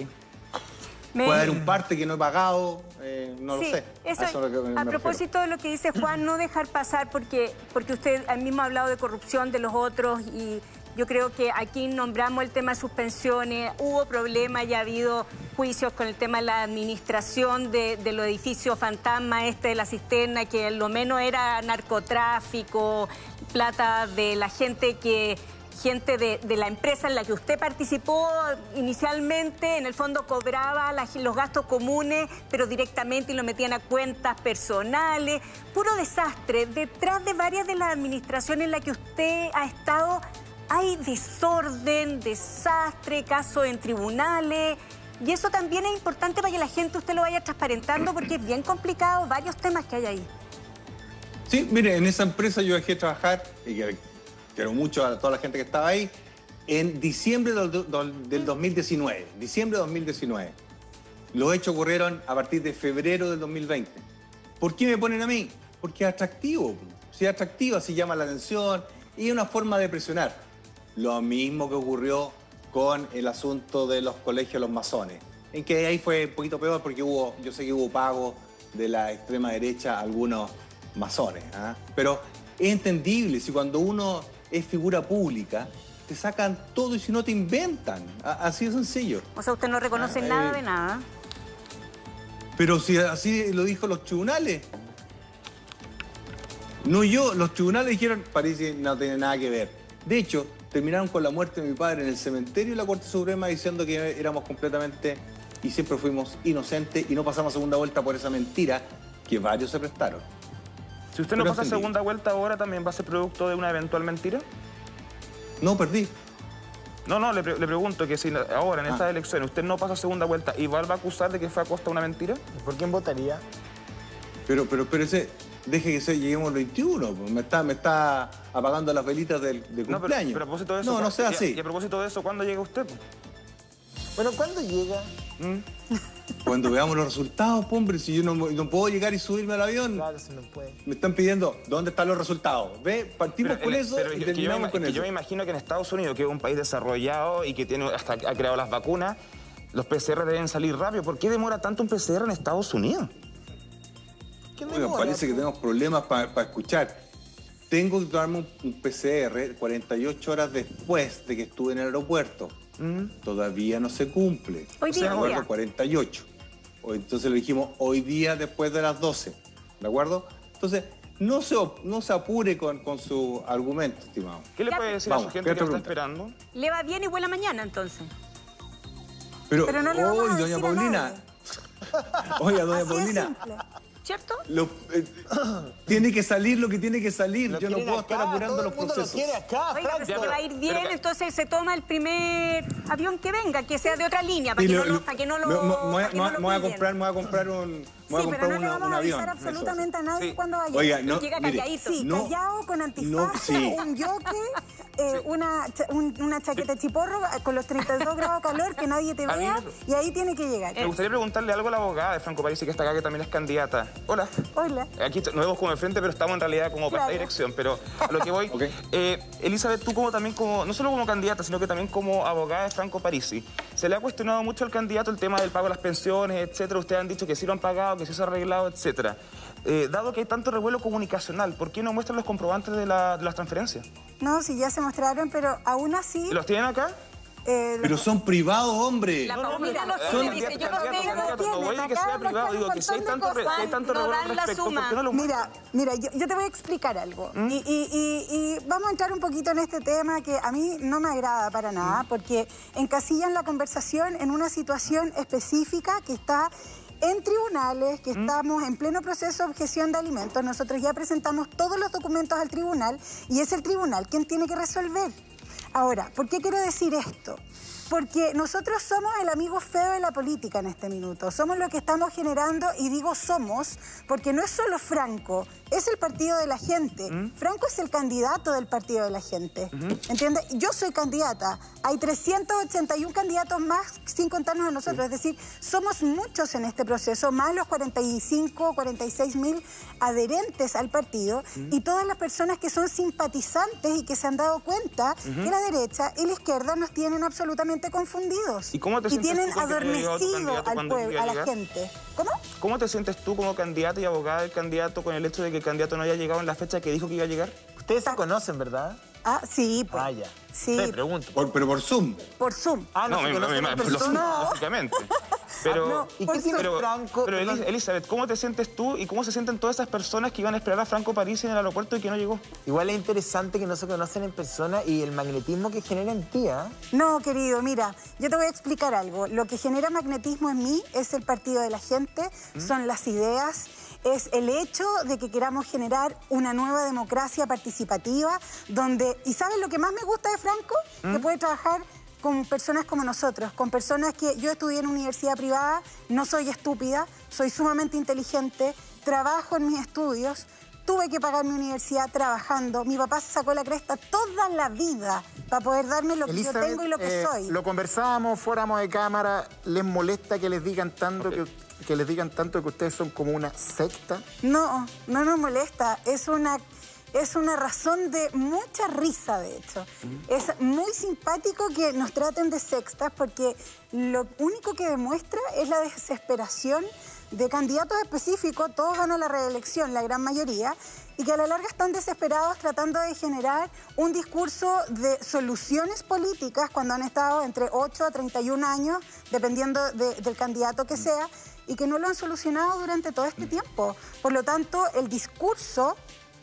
Me- Puede haber un parte que no he pagado, eh, no Sí, lo sé. eso, A eso es lo que me- a me refiero. propósito de lo que dice Juan, no dejar pasar porque, porque usted mismo ha hablado de corrupción de los otros y yo creo que aquí nombramos el tema de suspensiones, hubo problemas y ha habido juicios con el tema de la administración de, los edificios fantasma este de la cisterna, que lo menos era narcotráfico, plata de la gente que gente de, la empresa en la que usted participó inicialmente, en el fondo cobraba los gastos comunes, pero directamente y lo metían a cuentas personales. Puro desastre. Detrás de varias de las administraciones en las que usted ha estado, hay desorden, desastre, casos en tribunales. Y eso también es importante para que la gente usted lo vaya transparentando porque es bien complicado varios temas que hay ahí. Sí, mire, en esa empresa yo dejé de trabajar, y quiero mucho a toda la gente que estaba ahí, en diciembre del- del 2019. Diciembre de 2019. Los hechos ocurrieron a partir de febrero del 2020. ¿Por qué me ponen a mí? Porque es atractivo. Si es atractivo, así llama la atención y es una forma de presionar. Lo mismo que ocurrió con el asunto de los colegios los masones, en que ahí fue un poquito peor porque hubo, yo sé que hubo pago de la extrema derecha a algunos masones. ¿ah? Pero es entendible, si cuando uno es figura pública, te sacan todo y si no te inventan. Así de sencillo. O sea, usted no reconoce Ah, nada eh. de nada. Pero si así lo dijo los tribunales. No yo, los tribunales dijeron, parece que no tiene nada que ver. De hecho, terminaron con la muerte de mi padre en el cementerio y la Corte Suprema diciendo que éramos completamente y siempre fuimos inocentes y no pasamos segunda vuelta por esa mentira que varios se prestaron. Si usted no Pero pasa entendí. segunda vuelta ahora, ¿también va a ser producto de una eventual mentira? No, perdí. No, no, le, pre- le pregunto que si ahora en Ah. estas elecciones usted no pasa segunda vuelta, ¿Igual va a acusar de que fue a costa de una mentira? ¿Por quién votaría? Pero, pero, pero ese, deje que se, lleguemos al 21. pues, Me está, me está apagando las velitas del, de No, pero, cumpleaños. pero a propósito de eso. no, no ¿cuá- sea y a- así. Y a propósito de eso, ¿cuándo llega usted? pues? Bueno, ¿cuándo llega? ¿Mm? Cuando veamos los resultados, hombre, si yo no, no puedo llegar y subirme al avión. Claro, se no puede. Me están pidiendo, ¿dónde están los resultados? ¿Ve? Partimos Pero con eso pero y yo- que yo, me, terminamos ima- con eso. yo me imagino que en Estados Unidos, que es un país desarrollado y que tiene hasta ha creado las vacunas, los PCR deben salir rápido. ¿Por qué demora tanto un PCR en Estados Unidos? ¿Qué Oigan, parece que tenemos problemas para escuchar. Tengo que tomarme un, un PCR 48 horas después de que estuve en el aeropuerto. Todavía no se cumple. Hoy O sea, día, ¿De hoy acuerdo? día. 48. O Entonces le dijimos hoy día después de las 12. ¿De acuerdo? Entonces, no se, no se apure con, con su argumento, estimado. ¿Qué le puede decir vamos, a su gente ¿qué que otra está pregunta? esperando? Le va bien y vuela mañana entonces. Pero, Pero no le vamos hoy, a doña Paulina. nadie. Oiga, doña Así Paulina. ¿Cierto? Lo- eh, tiene que salir lo que tiene que salir. Lo Yo no puedo acá, estar apurando todo los el mundo procesos. Lo quiere acá, Oiga, pero si va a ir bien, pero entonces se toma el primer avión que venga, que sea de otra línea, para que, lo- no, lo, para que no lo. me- me- me me lo voy a comprar, me voy a comprar un, a Sí, pero no le vamos a avión. avisar eso. absolutamente a nadie Sí. cuando vaya. Oiga, no, Llega mire, calladito. Sí, no, callado, con antifaz, no, un yoke, eh, una, un- una chaqueta chiporro eh, con los 32 grados de calor, que nadie te mí vea, y ahí tiene que llegar. Me gustaría preguntarle algo a la abogada de Franco Parisi, que está acá, que también es candidata. Hola. Hola. Aquí nos vemos como enfrente, pero estamos en realidad como para esta Claro. dirección. Pero a lo que voy, Ok. eh, Elizabeth, tú como también como, no solo como candidata, sino que también como abogada de Franco Parisi, se le ha cuestionado mucho al candidato el tema del pago de las pensiones, etcétera. Ustedes han dicho que sí lo han pagado, que sí se ha arreglado, etcétera. Eh, dado que hay tanto revuelo comunicacional, ¿por qué no muestran los comprobantes de, la- de las transferencias? No, sí, ya se mostraron, pero aún así... ¿Los tienen acá? eh, Pero son privados, hombre. La No, no, candidato, dice, yo tengo. no voy a que sea Acá privado, muestran digo un que si hay montón de tanto, re- si hay cosas. tanto No revuelo dan al la respecto, ¿por suma. qué no lo Mira, mira, yo, yo te voy a explicar algo. ¿Mm? Y, y- y- y vamos a entrar un poquito en este tema que a mí no me agrada para nada, porque encasillan la conversación en una situación específica que está en tribunales, ¿Mm? que estamos en pleno proceso de objeción de alimentos. Nosotros ya presentamos todos los documentos al tribunal y es el tribunal quien tiene que resolver. Ahora, ¿por qué quiero decir esto? Porque nosotros somos el amigo feo de la política en este minuto. Somos los que estamos generando, y digo somos, porque no es solo Franco, es el partido de la gente. Franco es el candidato del partido de la gente. ¿Entiendes? Yo soy candidata. Hay 381 candidatos más sin contarnos a nosotros. Es decir, somos muchos en este proceso, más los 45, 46 mil adherentes al partido y todas las personas que son simpatizantes y que se han dado cuenta que la derecha y la izquierda nos tienen absolutamente confundidos. ¿Y cómo te sientes tienen tú llegado tu adormecido candidato al pueblo, a la gente. ¿Cómo? ¿Cómo te sientes tú como candidata y abogada del candidato con el hecho de que el candidato no haya llegado en la fecha que dijo que iba a llegar? Ustedes se conocen, ¿verdad? Ah, sí, pues. Ah, ya. Sí, Te pregunto. Por- pero por Zoom. por Zoom. Ah, no, se me- conocen me- en me- persona. lógicamente. Pero, No, ¿Y por qué tiene pero, Franco? pero. Elis- Elizabeth, ¿cómo te sientes tú y cómo se sienten todas esas personas que iban a esperar a Franco París en el aeropuerto y que no llegó? Igual es interesante que no se conocen en persona y el magnetismo que genera en ti, ¿ah? No, querido, mira, yo te voy a explicar algo. Lo que genera magnetismo en mí es el partido de la gente, son las ideas, es el hecho de que queramos generar una nueva democracia participativa, donde, ¿y sabes lo que más me gusta de Franco? Que puede trabajar con personas como nosotros, con personas que yo estudié en universidad privada, no soy estúpida, soy sumamente inteligente, trabajo en mis estudios, tuve que pagar mi universidad trabajando, mi papá se sacó la cresta toda la vida para poder darme lo que yo tengo y lo que eh, soy. Lo conversábamos, fuéramos de cámara. ¿Les molesta que les digan tanto que, que les digan tanto que ustedes son como una secta? No, no nos molesta. Es una, es una razón de mucha risa, de hecho. Es muy simpático que nos traten de sextas porque lo único que demuestra es la desesperación de candidatos específicos, todos van a la reelección, la gran mayoría, y que a la larga están desesperados tratando de generar un discurso de soluciones políticas cuando han estado entre 8 a 31 años, dependiendo de- del candidato que sea, y que no lo han solucionado durante todo este tiempo. Por lo tanto, el discurso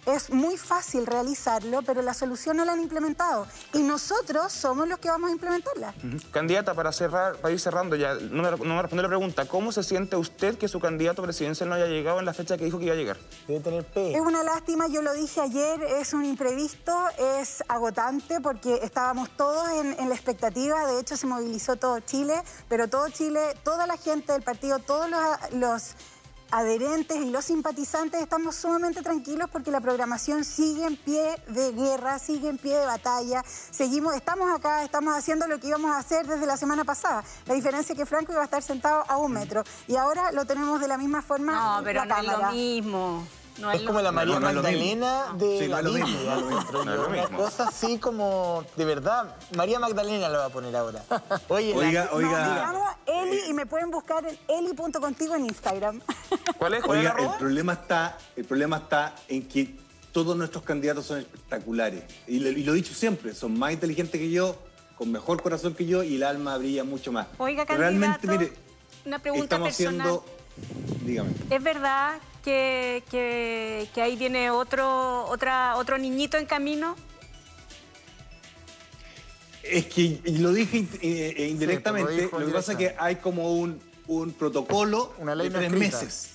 es muy fácil realizarlo, pero la solución no la han implementado. Y nosotros somos los que vamos a implementarla. Candidata, para cerrar, para ir cerrando ya, no me, no me respondió la pregunta. ¿Cómo se siente usted que su candidato presidencial no haya llegado en la fecha que dijo que iba a llegar? Debe tener P. Es una lástima, yo lo dije ayer, es un imprevisto, es agotante porque estábamos todos en, en la expectativa, de hecho se movilizó todo Chile, pero todo Chile, toda la gente del partido, todos los, los adherentes y los simpatizantes estamos sumamente tranquilos porque la programación sigue en pie de guerra, sigue en pie de batalla, seguimos, estamos acá, estamos haciendo lo que íbamos a hacer desde la semana pasada. La diferencia es que Franco iba a estar sentado a un metro y ahora lo tenemos de la misma forma. No, pero la no es lo mismo. No Es es como lo la María No, no Magdalena de Sí, la Biblia. no lo Una mismo. cosa así como, de verdad, María Magdalena lo va a poner ahora. Oye, la- Oiga, No, me oiga. Eli y me pueden buscar en eli.contigo en Instagram. ¿Cuál es? ¿Cuál es Oiga, la el problema está, el problema está en que todos nuestros candidatos son espectaculares. Y lo, y lo he dicho siempre, son más inteligentes que yo, con mejor corazón que yo y el alma brilla mucho más. Oiga, Realmente, candidato, mire, una pregunta estamos personal. haciendo... Dígame. ¿Es verdad que, que- que ahí viene otro, otra, otro niñito en camino? Es que lo dije eh, eh, indirectamente, Sí, lo que pasa es que hay como un, un protocolo Una ley de tres escrita. meses.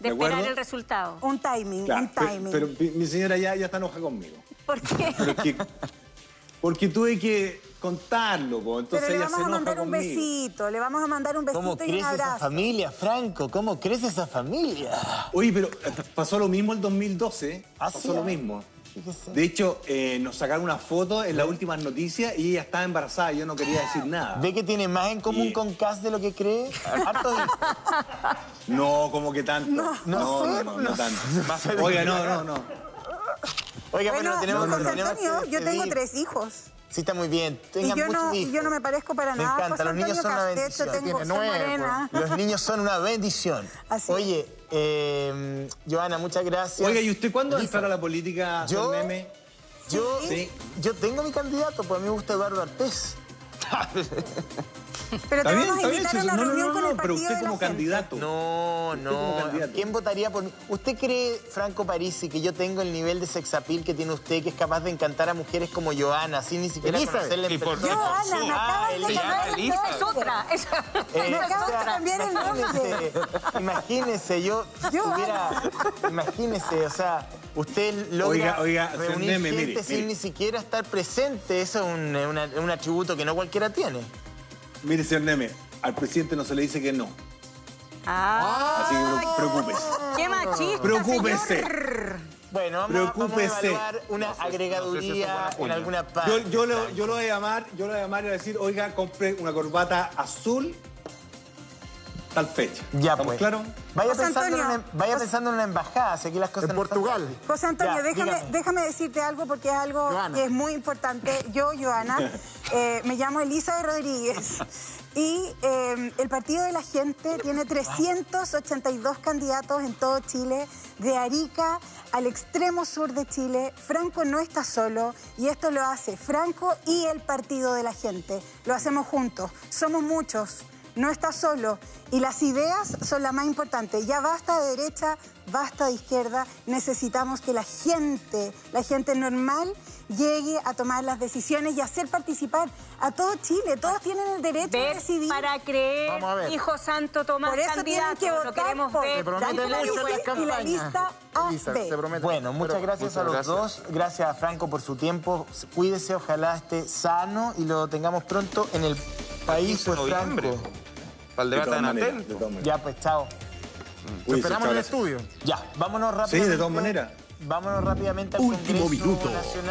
De ¿De esperar acuerdo? el resultado. Un timing, Claro, un timing. pero, mi- mi señora ya, ya está enojada conmigo. ¿Por qué? Pero es que- porque tuve que contarlo, po, entonces Pero le ella se vamos a mandar un conmigo. besito, le vamos a mandar un ¿Cómo besito y un crece esa abrazo. familia, Franco? ¿Cómo crece esa familia? Oye, pero eh, pasó lo mismo el 2012. Ah, pasó sí, lo ah. mismo. De hecho, eh, nos sacaron una foto en las últimas noticias y ella estaba embarazada y yo no quería decir nada. ¿Ve que tiene más en común Y- con Cass de lo que cree? Harto hijos. No, como que tanto. No, no, no, no, no tanto. Oiga, no, no, no. Oiga, Bueno, tenemos, José tenemos Antonio, que yo tengo tres hijos. Sí, está muy bien. Y Tengan yo, muchos no, y hijos. yo no me parezco para Me nada. encanta, José los niños Antonio son una bendición. tengo, Tiene soy nueve, morena. Los niños son una bendición. Así. Oye, eh, Joana, muchas gracias. Oiga, ¿y usted cuándo va a entrar a la política, Yo- Meme? yo, Sí. yo tengo mi candidato, pues a mí me gusta Eduardo Artés. Pero te Está bien, vamos a está bien. invitar a la no, reunión no, con no, el pero partido usted de la como gente. candidato. No, Usted no. candidato. ¿Quién votaría por mí? ¿Usted cree, Franco Parisi, que yo tengo el nivel de sexapil que tiene usted, que es capaz de encantar a mujeres como Joana, sin ni siquiera Elizabeth. conocerla en Y por persona? Joana, me Ah, acabas de Elisa, cambiar el. Es otra. Eh, Me acabas de cambiar el nombre. Imagínese, yo tuviera, imagínese, o sea, usted logra Oiga, oiga, reunir gente mire, sin mire. ni siquiera estar presente, eso es un, es un atributo que no cualquiera tiene. Mire, señor Neme, al presidente no se le dice que no. Ah, Así que no- preocúpese. qué machista, Preocúpese. señor. Bueno, vamos, a- vamos a Preocúpese. evaluar una No sé- no sé si agregaduría en alguna parte. Yo, yo, lo, yo lo voy a llamar, yo lo voy a llamar y voy a decir, oiga, compre una corbata azul tal fecha. Ya, ¿Estamos pues. claros? Vaya, José pensando, en una, vaya José- pensando en una embajada, sé que las cosas En no Portugal. José Antonio, Ya, déjame, dígame. déjame decirte algo porque es algo Joana. que es muy importante. Yo, Joana, eh, me llamo Elizabeth Rodríguez y eh, el Partido de la Gente tiene 382 candidatos en todo Chile, de Arica al extremo sur de Chile. Franco no está solo y esto lo hace Franco y el Partido de la Gente. Lo hacemos juntos. Somos muchos. No está solo. Y las ideas son la más importante. Ya basta de derecha, basta de izquierda. Necesitamos que la gente, la gente normal, llegue a tomar las decisiones y hacer participar a todo Chile. Todos tienen el derecho a ¿Ves? decidir. Para creer, hijo santo, Tomás Por eso tienen candidato. que Lo votar queremos por ver. Se promete Daniel mucho en las Aguirre y la lista A, Elisa, se promete. Bueno, muchas Pero- gracias a los dos. Gracias a Franco por su tiempo. Cuídese, ojalá esté sano y lo tengamos pronto en el país, 15 de pues, noviembre. Franco. Para el De debate todas maneras, de todas maneras. Ya, pues, chao. Te Cuídense, esperamos en el estudio. Ya, vámonos Sí, rápidamente. de todas maneras. Vámonos rápidamente al Último Congreso minuto. Nacional.